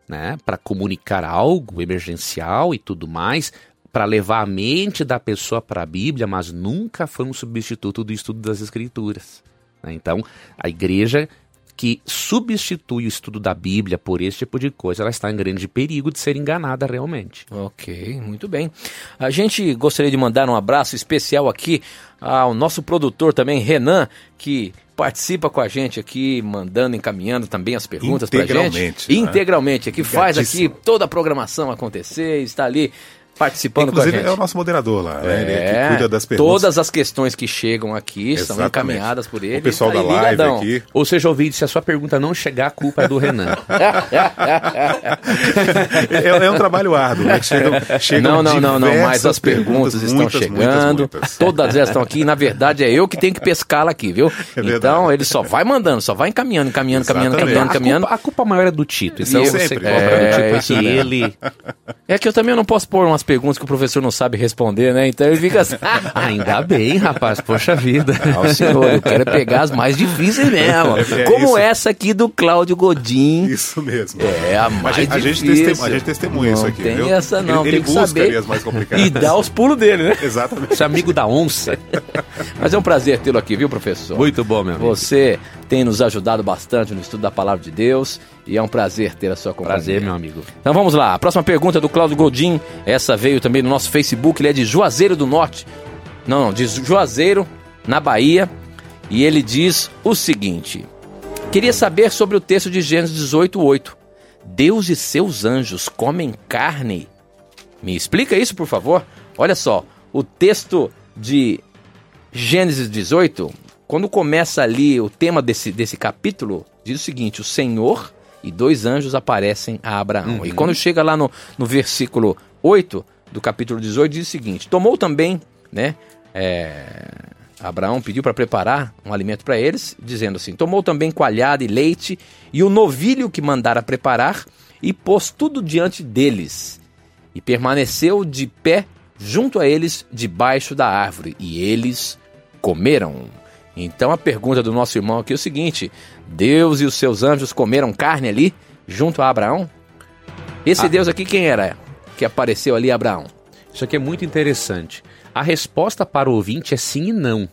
Speaker 4: né, para comunicar algo emergencial e tudo mais, para levar a mente da pessoa para a Bíblia, mas nunca foi um substituto do estudo das Escrituras. né? Então, a igreja que substitui o estudo da Bíblia por esse tipo de coisa, ela está em grande perigo de ser enganada realmente.
Speaker 3: Ok, muito bem. A gente gostaria de mandar um abraço especial aqui ao nosso produtor também, Renan, que participa com a gente aqui, mandando, encaminhando também as perguntas para gente.
Speaker 1: Integralmente, né?
Speaker 3: Integralmente, que faz aqui toda a programação acontecer, está ali participando
Speaker 1: Inclusive,
Speaker 3: com a gente.
Speaker 1: é o nosso moderador lá, né? Ele é
Speaker 3: É,
Speaker 1: que cuida das perguntas.
Speaker 3: todas as questões que chegam aqui são
Speaker 1: Exatamente.
Speaker 3: encaminhadas por ele.
Speaker 1: O pessoal
Speaker 3: Tá
Speaker 1: da live
Speaker 3: ligadão.
Speaker 1: aqui.
Speaker 4: Ou seja, ouvinte, se a sua pergunta não chegar, a culpa é do Renan.
Speaker 1: É, é um trabalho árduo, né? Chegam, chegam
Speaker 3: não, não, não, não, mas as perguntas, estão
Speaker 1: muitas,
Speaker 3: chegando,
Speaker 1: muitas, muitas.
Speaker 3: todas elas estão aqui, e na verdade é eu que tenho que pescá-la aqui, viu?
Speaker 1: É
Speaker 3: então ele só vai mandando, só vai encaminhando, encaminhando, encaminhando, encaminhando,
Speaker 4: a,
Speaker 3: encaminhando.
Speaker 4: culpa, a culpa maior é do Tito.
Speaker 3: Então,
Speaker 4: você
Speaker 1: sempre,
Speaker 4: cobra
Speaker 3: é,
Speaker 4: do Tito
Speaker 3: isso
Speaker 4: que
Speaker 3: mesmo.
Speaker 4: ele...
Speaker 3: É que eu também não posso pôr umas perguntas que o professor não sabe responder, né? Então ele fica assim,
Speaker 4: Ainda bem, rapaz, poxa vida.
Speaker 3: ah, senhor, eu quero pegar as mais difíceis mesmo.
Speaker 1: É, é
Speaker 3: Como
Speaker 1: isso.
Speaker 3: essa aqui do Cláudio Godin.
Speaker 1: Isso mesmo.
Speaker 3: É, a mais
Speaker 1: a gente, a gente
Speaker 3: difícil.
Speaker 1: testemunha, a gente testemunha isso
Speaker 3: Não
Speaker 1: aqui,
Speaker 3: tem
Speaker 1: viu?
Speaker 3: essa não,
Speaker 1: ele,
Speaker 3: tem
Speaker 1: ele
Speaker 3: que
Speaker 1: busca
Speaker 3: saber.
Speaker 1: ali as mais complicadas.
Speaker 3: E dá os pulos dele, né?
Speaker 1: Exatamente.
Speaker 4: Esse amigo da onça.
Speaker 3: Mas é um prazer tê-lo aqui, viu, professor?
Speaker 4: Muito bom, meu amigo.
Speaker 3: Você tem nos ajudado bastante no estudo da palavra de Deus e é um prazer ter a sua companhia.
Speaker 4: Prazer, meu amigo.
Speaker 3: Então vamos lá, a próxima pergunta é do Cláudio Godin. Essa veio também no nosso Facebook, ele é de Juazeiro do Norte. Não, não, de Juazeiro, na Bahia. E ele diz o seguinte: Queria saber sobre o texto de Gênesis 18:8. Deus e seus anjos comem carne. Me explica isso, por favor. Olha só, o texto de Gênesis 18, quando começa ali o tema desse, desse capítulo, diz o seguinte: o Senhor e dois anjos aparecem a Abraão. E quando chega lá no, no versículo 8 do capítulo 18, diz o seguinte: Tomou também, né? é, Abraão pediu para preparar um alimento para eles, dizendo assim: Tomou também coalhada e leite e o novilho que mandara preparar e pôs tudo diante deles. E permaneceu de pé junto a eles debaixo da árvore, e eles comeram. Então a pergunta do nosso irmão aqui é o seguinte: Deus e os seus anjos comeram carne ali junto a Abraão? Esse Deus aqui quem era que apareceu ali a Abraão?
Speaker 4: Isso aqui é muito interessante. A resposta para o ouvinte é sim e não.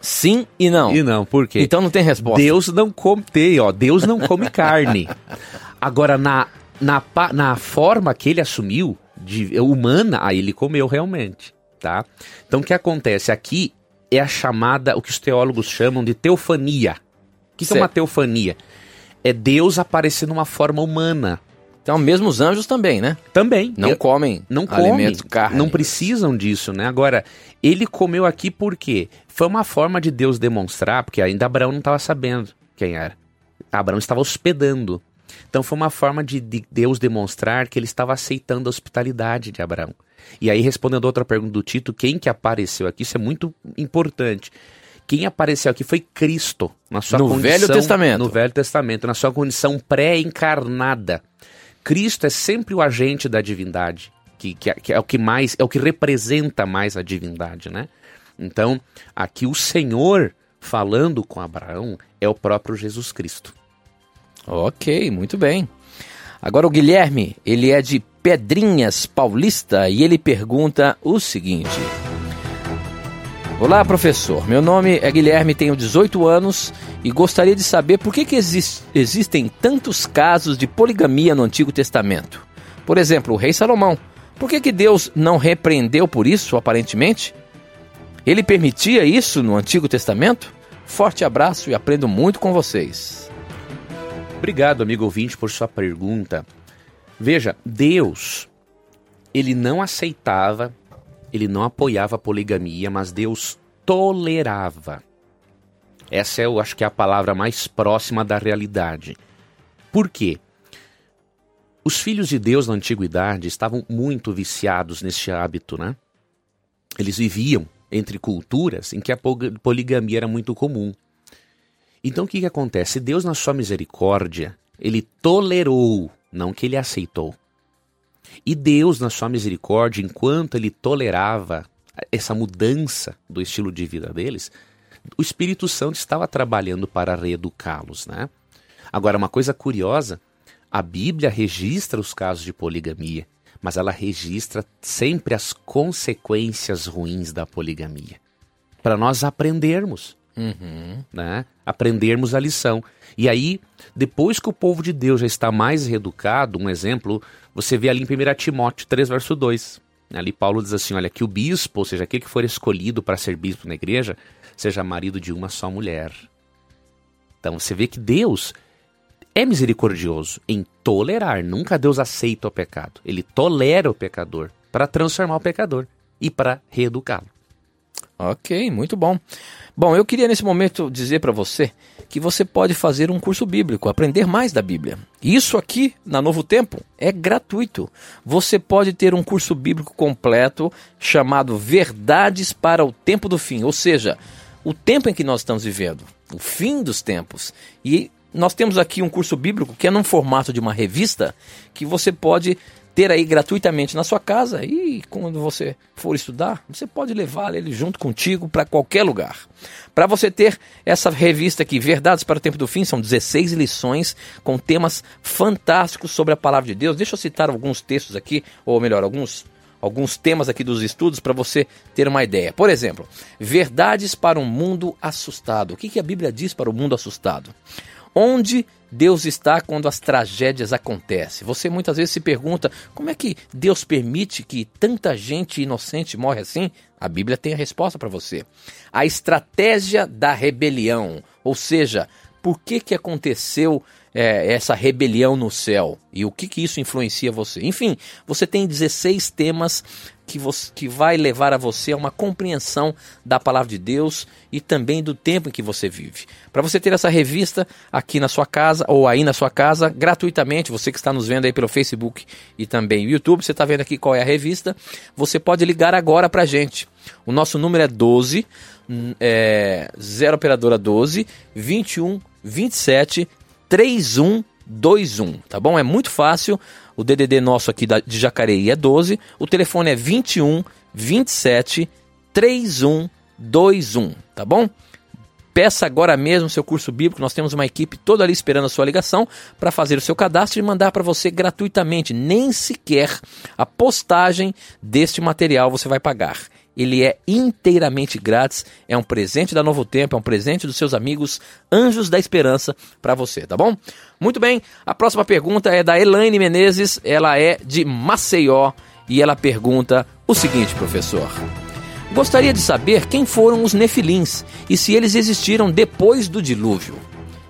Speaker 3: Sim e não.
Speaker 4: E não, por quê?
Speaker 3: Então não tem resposta.
Speaker 4: Deus não come, tem, ó, Deus não come carne. Agora, na, na, na forma que ele assumiu, de, humana, aí ele comeu realmente, tá? Então, o que acontece aqui é a chamada, o que os teólogos chamam de teofania. O que, que é uma
Speaker 3: Certo.
Speaker 4: teofania? É Deus aparecer numa forma humana.
Speaker 3: Então mesmo os anjos também, né?
Speaker 4: Também.
Speaker 3: Não
Speaker 4: Eu-
Speaker 3: comem
Speaker 4: não comem,
Speaker 3: alimentos, carne.
Speaker 4: não precisam disso, né? Agora, ele comeu aqui por quê? Foi uma forma de Deus demonstrar, porque ainda Abraão não estava sabendo quem era. Abraão estava hospedando. Então foi uma forma de, de Deus demonstrar que ele estava aceitando a hospitalidade de Abraão. E aí, respondendo a outra pergunta do Tito, quem que apareceu aqui? Isso é muito importante. Quem apareceu aqui foi Cristo, na sua
Speaker 3: No
Speaker 4: condição...
Speaker 3: Velho Testamento.
Speaker 4: No Velho Testamento, na sua condição pré-encarnada. Cristo é sempre o agente da divindade, que, que, que é o que mais, é o que representa mais a divindade, né? Então, aqui o Senhor falando com Abraão é o próprio Jesus Cristo.
Speaker 3: Ok, muito bem. Agora o Guilherme, ele é de Pedrinhas Paulista e ele pergunta o seguinte: Olá, professor. Meu nome é Guilherme, tenho 18 anos e gostaria de saber por que, que exis- existem tantos casos de poligamia no Antigo Testamento. Por exemplo, o rei Salomão. Por que, que Deus não repreendeu por isso, aparentemente? Ele permitia isso no Antigo Testamento? Forte abraço e aprendo muito com vocês.
Speaker 4: Obrigado, amigo ouvinte, por sua pergunta. Veja, Deus, ele não aceitava, ele não apoiava a poligamia, mas Deus tolerava. Essa eu acho que é a palavra mais próxima da realidade. Por quê? Os filhos de Deus na antiguidade estavam muito viciados neste hábito, né? Eles viviam entre culturas em que a poligamia era muito comum. Então o que, que acontece? Deus, na sua misericórdia, ele tolerou, não que ele aceitou. E Deus, na sua misericórdia, enquanto ele tolerava essa mudança do estilo de vida deles, o Espírito Santo estava trabalhando para reeducá-los, né? Agora, uma coisa curiosa, a Bíblia registra os casos de poligamia, mas ela registra sempre as consequências ruins da poligamia. Para nós aprendermos,
Speaker 3: Uhum.
Speaker 4: né? Aprendermos a lição. E aí, depois que o povo de Deus já está mais reeducado, um exemplo, você vê ali em 1 Timóteo 3, verso 2. Ali Paulo diz assim: olha, que o bispo, ou seja, aquele que for escolhido para ser bispo na igreja, seja marido de uma só mulher. Então você vê que Deus é misericordioso em tolerar. Nunca Deus aceita o pecado. Ele tolera o pecador para transformar o pecador e para reeducá-lo.
Speaker 3: Ok, muito bom. Bom, eu queria nesse momento dizer para você que você pode fazer um curso bíblico, aprender mais da Bíblia. Isso aqui, na Novo Tempo, é gratuito. Você pode ter um curso bíblico completo chamado Verdades para o Tempo do Fim, ou seja, o tempo em que nós estamos vivendo, o fim dos tempos. E nós temos aqui um curso bíblico que é num formato de uma revista que você pode ter aí gratuitamente na sua casa e quando você for estudar, você pode levar ele junto contigo para qualquer lugar. Para você ter essa revista aqui, Verdades para o Tempo do Fim, são 16 lições com temas fantásticos sobre a palavra de Deus. Deixa eu citar alguns textos aqui, ou melhor, alguns alguns temas aqui dos estudos para você ter uma ideia. Por exemplo, verdades para um mundo assustado. O que, que a Bíblia diz para o mundo assustado? Onde Deus está quando as tragédias acontecem? Você muitas vezes se pergunta como é que Deus permite que tanta gente inocente morre assim? A Bíblia tem a resposta para você. A estratégia da rebelião, ou seja, por que, que aconteceu é, essa rebelião no céu e o que, que isso influencia você. Enfim, você tem 16 temas que, você, que vai levar a você a uma compreensão da palavra de Deus e também do tempo em que você vive. Para você ter essa revista aqui na sua casa ou aí na sua casa, gratuitamente, você que está nos vendo aí pelo Facebook e também YouTube, você está vendo aqui qual é a revista, você pode ligar agora para a gente. O nosso número é 12, é, 0 operadora 12, 21 27 3121, tá bom? É muito fácil. O DDD nosso aqui de Jacareí é 12, o telefone é 21 27 3121, tá bom? Peça agora mesmo seu curso bíblico. Nós temos uma equipe toda ali esperando a sua ligação para fazer o seu cadastro e mandar para você gratuitamente. Nem sequer a postagem deste material você vai pagar ele é inteiramente grátis, é um presente da Novo Tempo, é um presente dos seus amigos Anjos da Esperança para você, tá bom? Muito bem, a próxima pergunta é da Elaine Menezes, ela é de Maceió e ela pergunta o seguinte, professor. Gostaria de saber quem foram os nefilins e se eles existiram depois do dilúvio.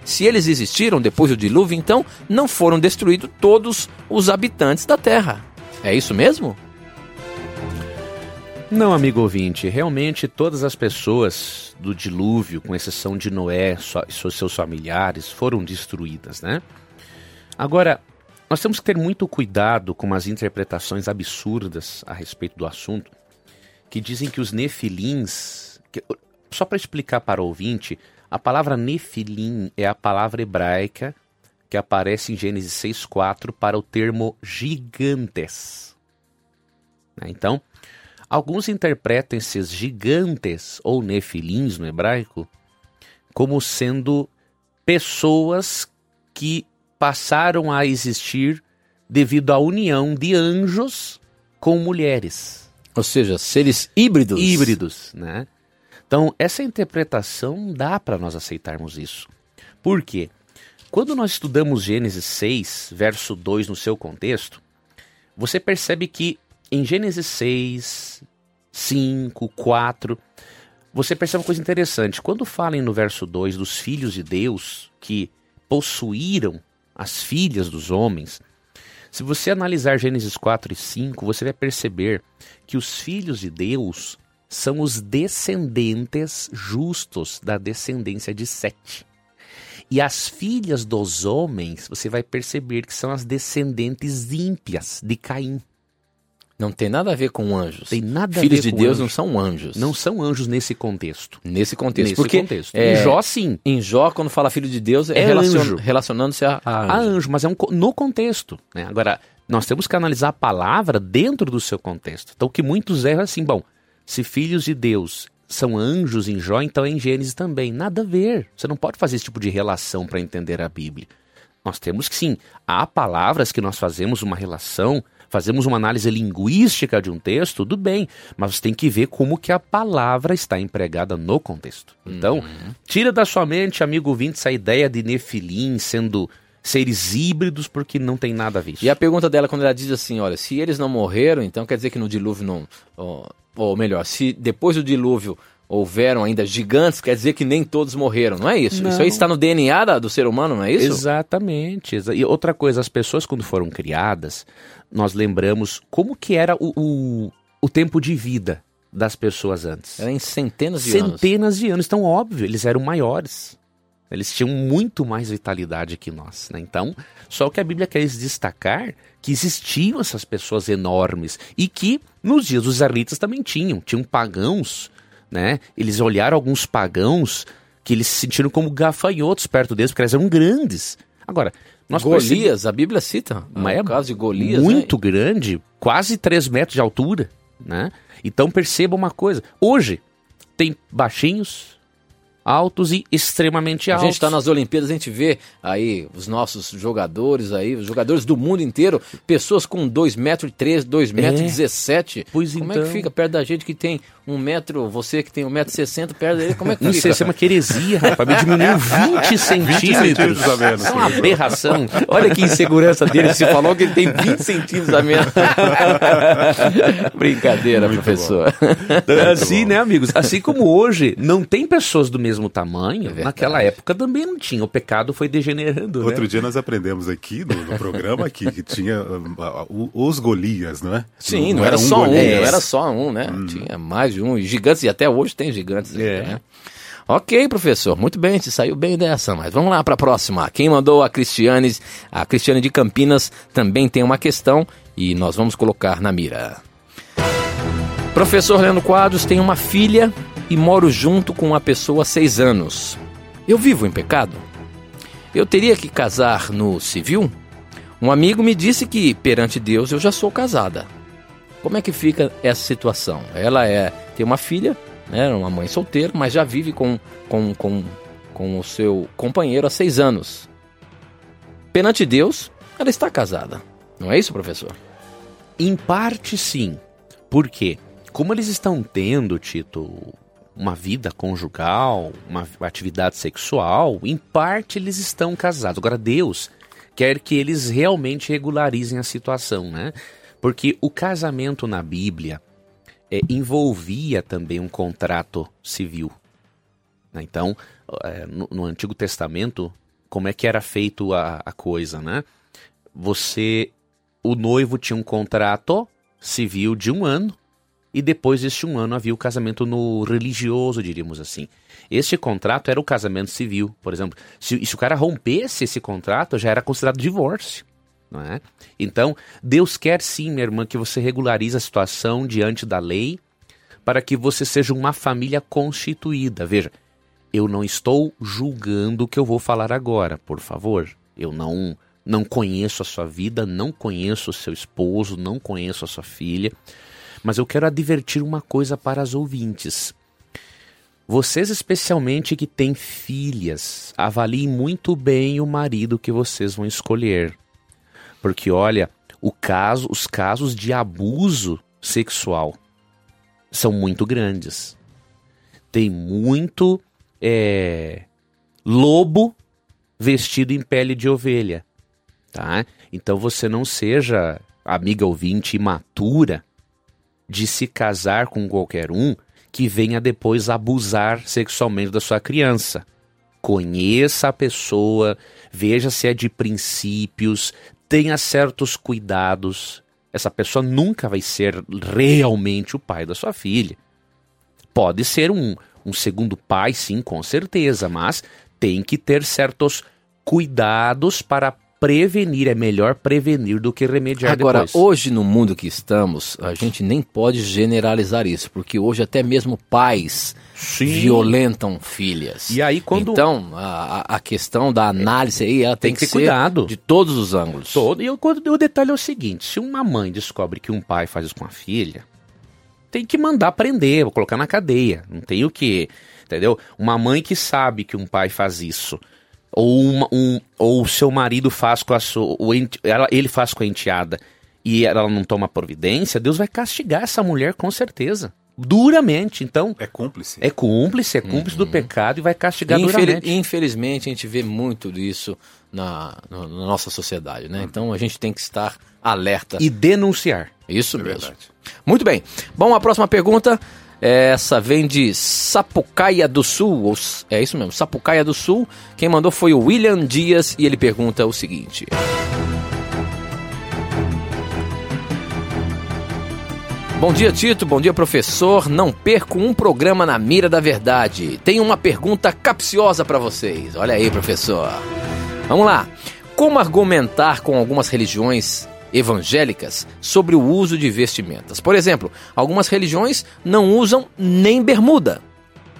Speaker 3: Se eles existiram depois do dilúvio, então não foram destruídos todos os habitantes da Terra. É isso mesmo?
Speaker 4: Não, amigo ouvinte, realmente todas as pessoas do dilúvio, com exceção de Noé e seus familiares, foram destruídas, né? Agora, nós temos que ter muito cuidado com as interpretações absurdas a respeito do assunto, que dizem que os nefilins. Que, só para explicar para o ouvinte, a palavra nefilim é a palavra hebraica que aparece em Gênesis 6,4 para o termo gigantes. Então, Alguns interpretam esses gigantes ou nefilins no hebraico como sendo pessoas que passaram a existir devido à união de anjos com mulheres.
Speaker 3: Ou seja, seres híbridos.
Speaker 4: Híbridos, né? Então, essa interpretação dá para nós aceitarmos isso. Por quê? Quando nós estudamos Gênesis 6, verso 2 no seu contexto, você percebe que em Gênesis 6, 5, 4, você percebe uma coisa interessante. Quando falam no verso 2 dos filhos de Deus que possuíram as filhas dos homens, se você analisar Gênesis 4 e 5, você vai perceber que os filhos de Deus são os descendentes justos da descendência de Sete. E as filhas dos homens, você vai perceber que são as descendentes ímpias de Caim.
Speaker 3: Não tem nada a ver com anjos.
Speaker 4: Tem nada
Speaker 3: Filhos
Speaker 4: a ver
Speaker 3: de
Speaker 4: com
Speaker 3: Deus
Speaker 4: anjos.
Speaker 3: não são anjos.
Speaker 4: Não são anjos nesse contexto.
Speaker 3: Nesse contexto.
Speaker 4: Nesse
Speaker 3: Porque
Speaker 4: contexto.
Speaker 3: é,
Speaker 4: Em Jó, sim.
Speaker 3: Em Jó, quando fala filho de Deus, é,
Speaker 4: É
Speaker 3: relacion-
Speaker 4: anjo.
Speaker 3: relacionando-se a, a anjo.
Speaker 4: A anjo, mas é um, co- no contexto. Né? Agora, nós temos que analisar a palavra dentro do seu contexto. Então, o que muitos erram é assim, bom, se filhos de Deus são anjos em Jó, então é em Gênesis também. Nada a ver. Você não pode fazer esse tipo de relação para entender a Bíblia. Nós temos que sim, há palavras que nós fazemos uma relação, fazemos uma análise linguística de um texto, tudo bem, mas você tem que ver como que a palavra está empregada no contexto. Então, tira da sua mente, amigo ouvinte, essa ideia de Nefilim sendo seres híbridos, porque não tem nada a ver.
Speaker 3: E a pergunta dela, quando ela diz assim, olha, se eles não morreram, então quer dizer que no dilúvio não... Ou, ou melhor, se depois do dilúvio houveram ainda gigantes, quer dizer que nem todos morreram, não é isso?
Speaker 4: Não.
Speaker 3: Isso aí está no DNA da- do ser humano, não é isso?
Speaker 4: Exatamente. exa- E outra coisa, as pessoas quando foram criadas, nós lembramos como que era o, o, o tempo de vida das pessoas antes.
Speaker 3: Era em centenas de anos.
Speaker 4: Centenas de anos. Então, óbvio, eles eram maiores. Eles tinham muito mais vitalidade que nós. Né? Então, só que a Bíblia quer destacar que existiam essas pessoas enormes e que nos dias dos israelitas também tinham. Tinham pagãos, né? Eles olharam alguns pagãos que eles se sentiram como gafanhotos perto deles, porque eles eram grandes. Agora, nós
Speaker 3: Golias, a Bíblia cita.
Speaker 4: mas
Speaker 3: o
Speaker 4: é
Speaker 3: caso de Golias,
Speaker 4: muito grande, quase 3 metros de altura, né? Então perceba uma coisa, hoje tem baixinhos, altos e extremamente
Speaker 3: A
Speaker 4: altos.
Speaker 3: gente está nas Olimpíadas, a gente vê aí os nossos jogadores aí, os jogadores do mundo inteiro, pessoas com 2 metros e 3, 2 metros 17.
Speaker 4: Pois
Speaker 3: como é
Speaker 4: então.
Speaker 3: que fica perto da gente que tem um metro, você que tem um metro 60 perto dele, como é que
Speaker 4: Não
Speaker 3: fica?
Speaker 4: sei se é uma queresia, rapaz. Me diminuiu 20 centímetros.
Speaker 3: a menos.
Speaker 4: Isso é uma aberração.
Speaker 3: Olha que insegurança dele, se falou que ele tem 20 centímetros a menos. Brincadeira, professor.
Speaker 4: Assim, né, amigos? Assim como hoje não tem pessoas do mesmo tamanho, naquela época também não tinha. O pecado foi degenerando. né?
Speaker 1: Outro dia nós aprendemos aqui no, no programa que, que tinha ah, o- os Golias, não é?
Speaker 3: Sim, não, era, só um,
Speaker 1: Golias.
Speaker 3: não era só um, né? Tinha mais de um. E gigantes, e até hoje tem gigantes.
Speaker 4: É.
Speaker 3: Né? Ok, professor, muito bem, você saiu bem dessa, mas vamos lá para a próxima. Quem mandou a Cristiane, a Cristiane de Campinas também tem uma questão e nós vamos colocar na mira. Professor Leandro Quadros tem uma filha e moro junto com uma pessoa há seis anos. Eu vivo em pecado? Eu teria que casar no civil? Um amigo me disse que perante Deus eu já sou casada. Como é que fica essa situação? Ela é tem uma filha, né, uma mãe solteira, mas já vive com, com, com, com o seu companheiro há seis anos. Perante Deus, ela está casada. Não é isso, professor?
Speaker 4: Em parte, sim. Por quê? Como eles estão tendo, Tito, uma vida conjugal, uma atividade sexual, em parte eles estão casados. Agora, Deus quer que eles realmente regularizem a situação, né? Porque o casamento na Bíblia é, envolvia também um contrato civil. né? Então, é, no, no Antigo Testamento, como é que era feito a, a coisa, né? Você, o noivo tinha um contrato civil de um ano e depois deste um ano havia o casamento no religioso, diríamos assim. Este contrato era o casamento civil, por exemplo. Se, se o cara rompesse esse contrato, já era considerado divórcio. Não é? Então, Deus quer sim, minha irmã, que você regularize a situação diante da lei para que você seja uma família constituída. Veja, eu não estou julgando o que eu vou falar agora, por favor. Eu não não conheço a sua vida, não conheço o seu esposo, não conheço a sua filha, mas eu quero advertir uma coisa para as ouvintes. Vocês, especialmente que têm filhas, avaliem muito bem o marido que vocês vão escolher. Porque, olha, o caso, os casos de abuso sexual são muito grandes. Tem muito é, lobo vestido em pele de ovelha. Tá? Então você não seja, amiga ouvinte, imatura de se casar com qualquer um que venha depois abusar sexualmente da sua criança. Conheça a pessoa, veja se é de princípios, tenha certos cuidados. Essa pessoa nunca vai ser realmente o pai da sua filha. Pode ser um, um segundo pai, sim, com certeza, mas tem que ter certos cuidados para prevenir. É melhor prevenir do que remediar
Speaker 3: Agora,
Speaker 4: depois.
Speaker 3: hoje no mundo que estamos, a gente nem pode generalizar isso, porque hoje até mesmo pais
Speaker 4: Sim.
Speaker 3: violentam filhas.
Speaker 4: E aí quando
Speaker 3: Então, a, a- questão da análise aí, ela tem,
Speaker 4: Tem que ter
Speaker 3: ser
Speaker 4: cuidado.
Speaker 3: de todos os ângulos.
Speaker 4: Todo. E o, o detalhe é o seguinte: se uma mãe descobre que um pai faz isso com a filha, tem que mandar prender, ou colocar na cadeia. Não tem o que. Entendeu? Uma mãe que sabe que um pai faz isso, ou uma- um, ou o seu marido faz com a sua. o ente- ela- ele faz com a enteada e ela não toma providência, Deus vai castigar essa mulher com certeza. Duramente. Então.
Speaker 1: É cúmplice.
Speaker 4: É cúmplice, é cúmplice do pecado e vai castigar
Speaker 3: Infeli-
Speaker 4: duramente.
Speaker 3: infelizmente, a gente vê muito disso na, na- na nossa sociedade, né? Então, a gente tem que estar alerta.
Speaker 4: E denunciar.
Speaker 3: Isso mesmo. Muito bem. Bom, a próxima pergunta, essa vem de Sapucaia do Sul. ou É isso mesmo, Sapucaia do Sul. Quem mandou foi o William Dias e ele pergunta o seguinte. Bom dia, Tito. Bom dia, professor. Não perco um programa na mira da verdade. Tenho uma pergunta capciosa para vocês. Olha aí, professor. Vamos lá. Como argumentar com algumas religiões evangélicas sobre o uso de vestimentas? Por exemplo, algumas religiões não usam nem bermuda,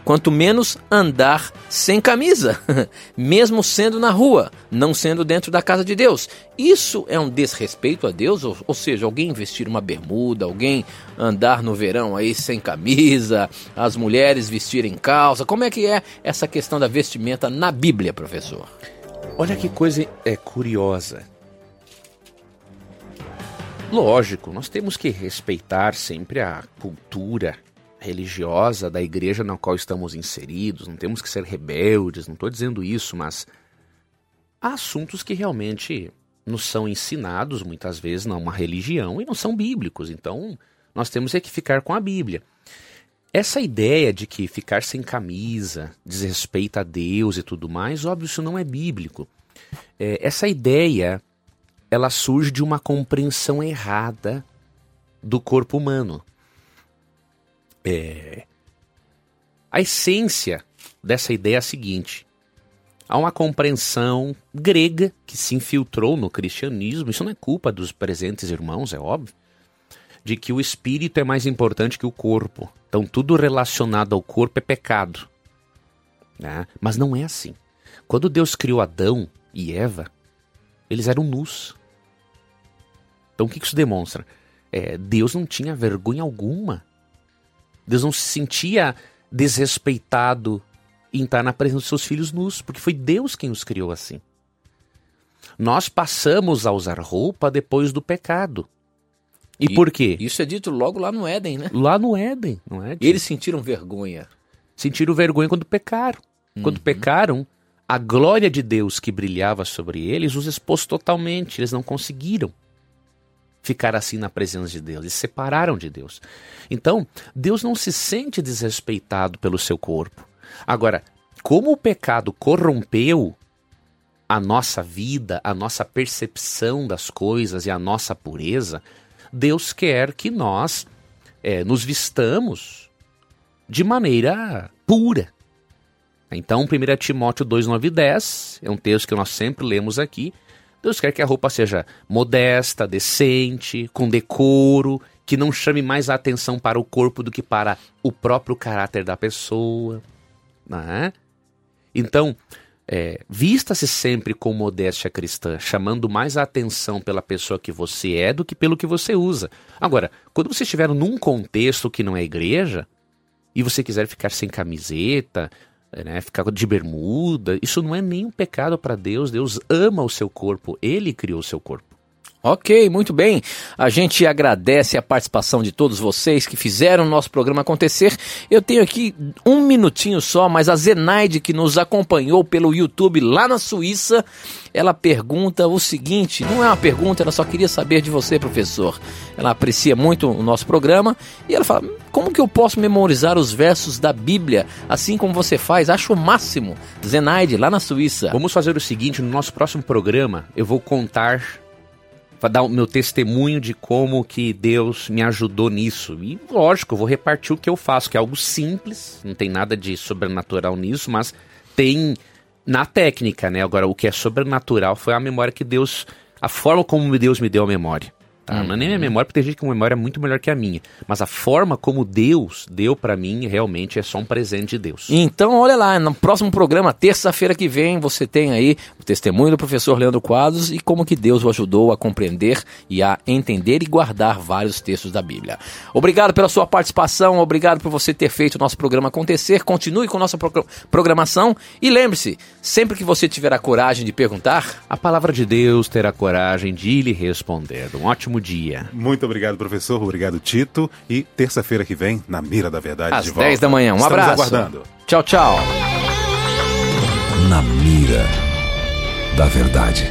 Speaker 3: quanto menos andar sem camisa, mesmo sendo na rua, não sendo dentro da casa de Deus. Isso é um desrespeito a Deus? Ou, ou seja, alguém vestir uma bermuda, alguém andar no verão aí sem camisa, as mulheres vestirem calça. Como é que é essa questão da vestimenta na Bíblia, professor?
Speaker 4: Olha que coisa é curiosa. Lógico, nós temos que respeitar sempre a cultura religiosa da igreja na qual estamos inseridos, não temos que ser rebeldes, não estou dizendo isso, mas há assuntos que realmente nos são ensinados muitas vezes numa religião e não são bíblicos, então nós temos é que ficar com a Bíblia. Essa ideia de que ficar sem camisa desrespeita a Deus e tudo mais, óbvio, isso não é bíblico. É, essa ideia ela surge de uma compreensão errada do corpo humano. É, a essência dessa ideia é a seguinte: há uma compreensão grega que se infiltrou no cristianismo, isso não é culpa dos presentes irmãos, é óbvio, de que o espírito é mais importante que o corpo. Então tudo relacionado ao corpo é pecado. né? Mas não é assim. Quando Deus criou Adão e Eva, eles eram nus. Então o que isso demonstra? É, Deus não tinha vergonha alguma. Deus não se sentia desrespeitado em estar na presença dos seus filhos nus, porque foi Deus quem os criou assim. Nós passamos a usar roupa depois do pecado. E, por quê?
Speaker 3: Isso é dito logo lá no Éden, né?
Speaker 4: Lá no Éden, não é?
Speaker 3: Eles sentiram vergonha.
Speaker 4: Sentiram vergonha quando pecaram. Quando pecaram, a glória de Deus que brilhava sobre eles os expôs totalmente. Eles não conseguiram ficar assim na presença de Deus. Eles se separaram de Deus. Então, Deus não se sente desrespeitado pelo seu corpo. Agora, como o pecado corrompeu a nossa vida, a nossa percepção das coisas e a nossa pureza, Deus quer que nós eh, nos vistamos de maneira pura. Então, 1 Timóteo 2, 9 e 10 é um texto que nós sempre lemos aqui. Deus quer que a roupa seja modesta, decente, com decoro, que não chame mais a atenção para o corpo do que para o próprio caráter da pessoa. Não é? Então, é, vista-se sempre com modéstia cristã, chamando mais a atenção pela pessoa que você é do que pelo que você usa. Agora, quando você estiver num contexto que não é igreja, e você quiser ficar sem camiseta, né, ficar de bermuda, isso não é nenhum pecado para Deus. Deus ama o seu corpo, ele criou o seu corpo.
Speaker 3: Ok, muito bem. A gente agradece a participação de todos vocês que fizeram o nosso programa acontecer. Eu tenho aqui um minutinho só, mas a Zenaide, que nos acompanhou pelo YouTube lá na Suíça, ela pergunta o seguinte: não é uma pergunta, ela só queria saber de você, professor. Ela aprecia muito o nosso programa e ela fala: como que eu posso memorizar os versos da Bíblia assim como você faz? Acho o máximo. Zenaide, lá na Suíça.
Speaker 4: Vamos fazer o seguinte: no nosso próximo programa, eu vou contar dar o meu testemunho de como que Deus me ajudou nisso. E lógico, eu vou repartir o que eu faço, que é algo simples, não tem nada de sobrenatural nisso, mas tem na técnica, né? Agora, o que é sobrenatural foi a memória que Deus, a forma como Deus me deu a memória. Tá? Não é nem a minha memória, porque tem gente com memória muito melhor que a minha. Mas a forma como Deus deu para mim realmente é só um presente de Deus.
Speaker 3: Então, olha lá, no próximo programa, terça-feira que vem, você tem aí o testemunho do professor Leandro Quadros e como que Deus o ajudou a compreender e a entender e guardar vários textos da Bíblia. Obrigado pela sua participação, obrigado por você ter feito o nosso programa acontecer. Continue com nossa pro programação e lembre-se, sempre que você tiver a coragem de perguntar,
Speaker 4: a palavra de Deus terá coragem de lhe responder. Um ótimo dia.
Speaker 1: Muito obrigado, professor. Obrigado, Tito. E terça-feira que vem, na Mira da Verdade
Speaker 3: Às
Speaker 1: de volta.
Speaker 3: 10 da manhã. Um
Speaker 1: Estamos
Speaker 3: abraço.
Speaker 1: aguardando.
Speaker 3: Tchau, tchau.
Speaker 2: Na mira da verdade.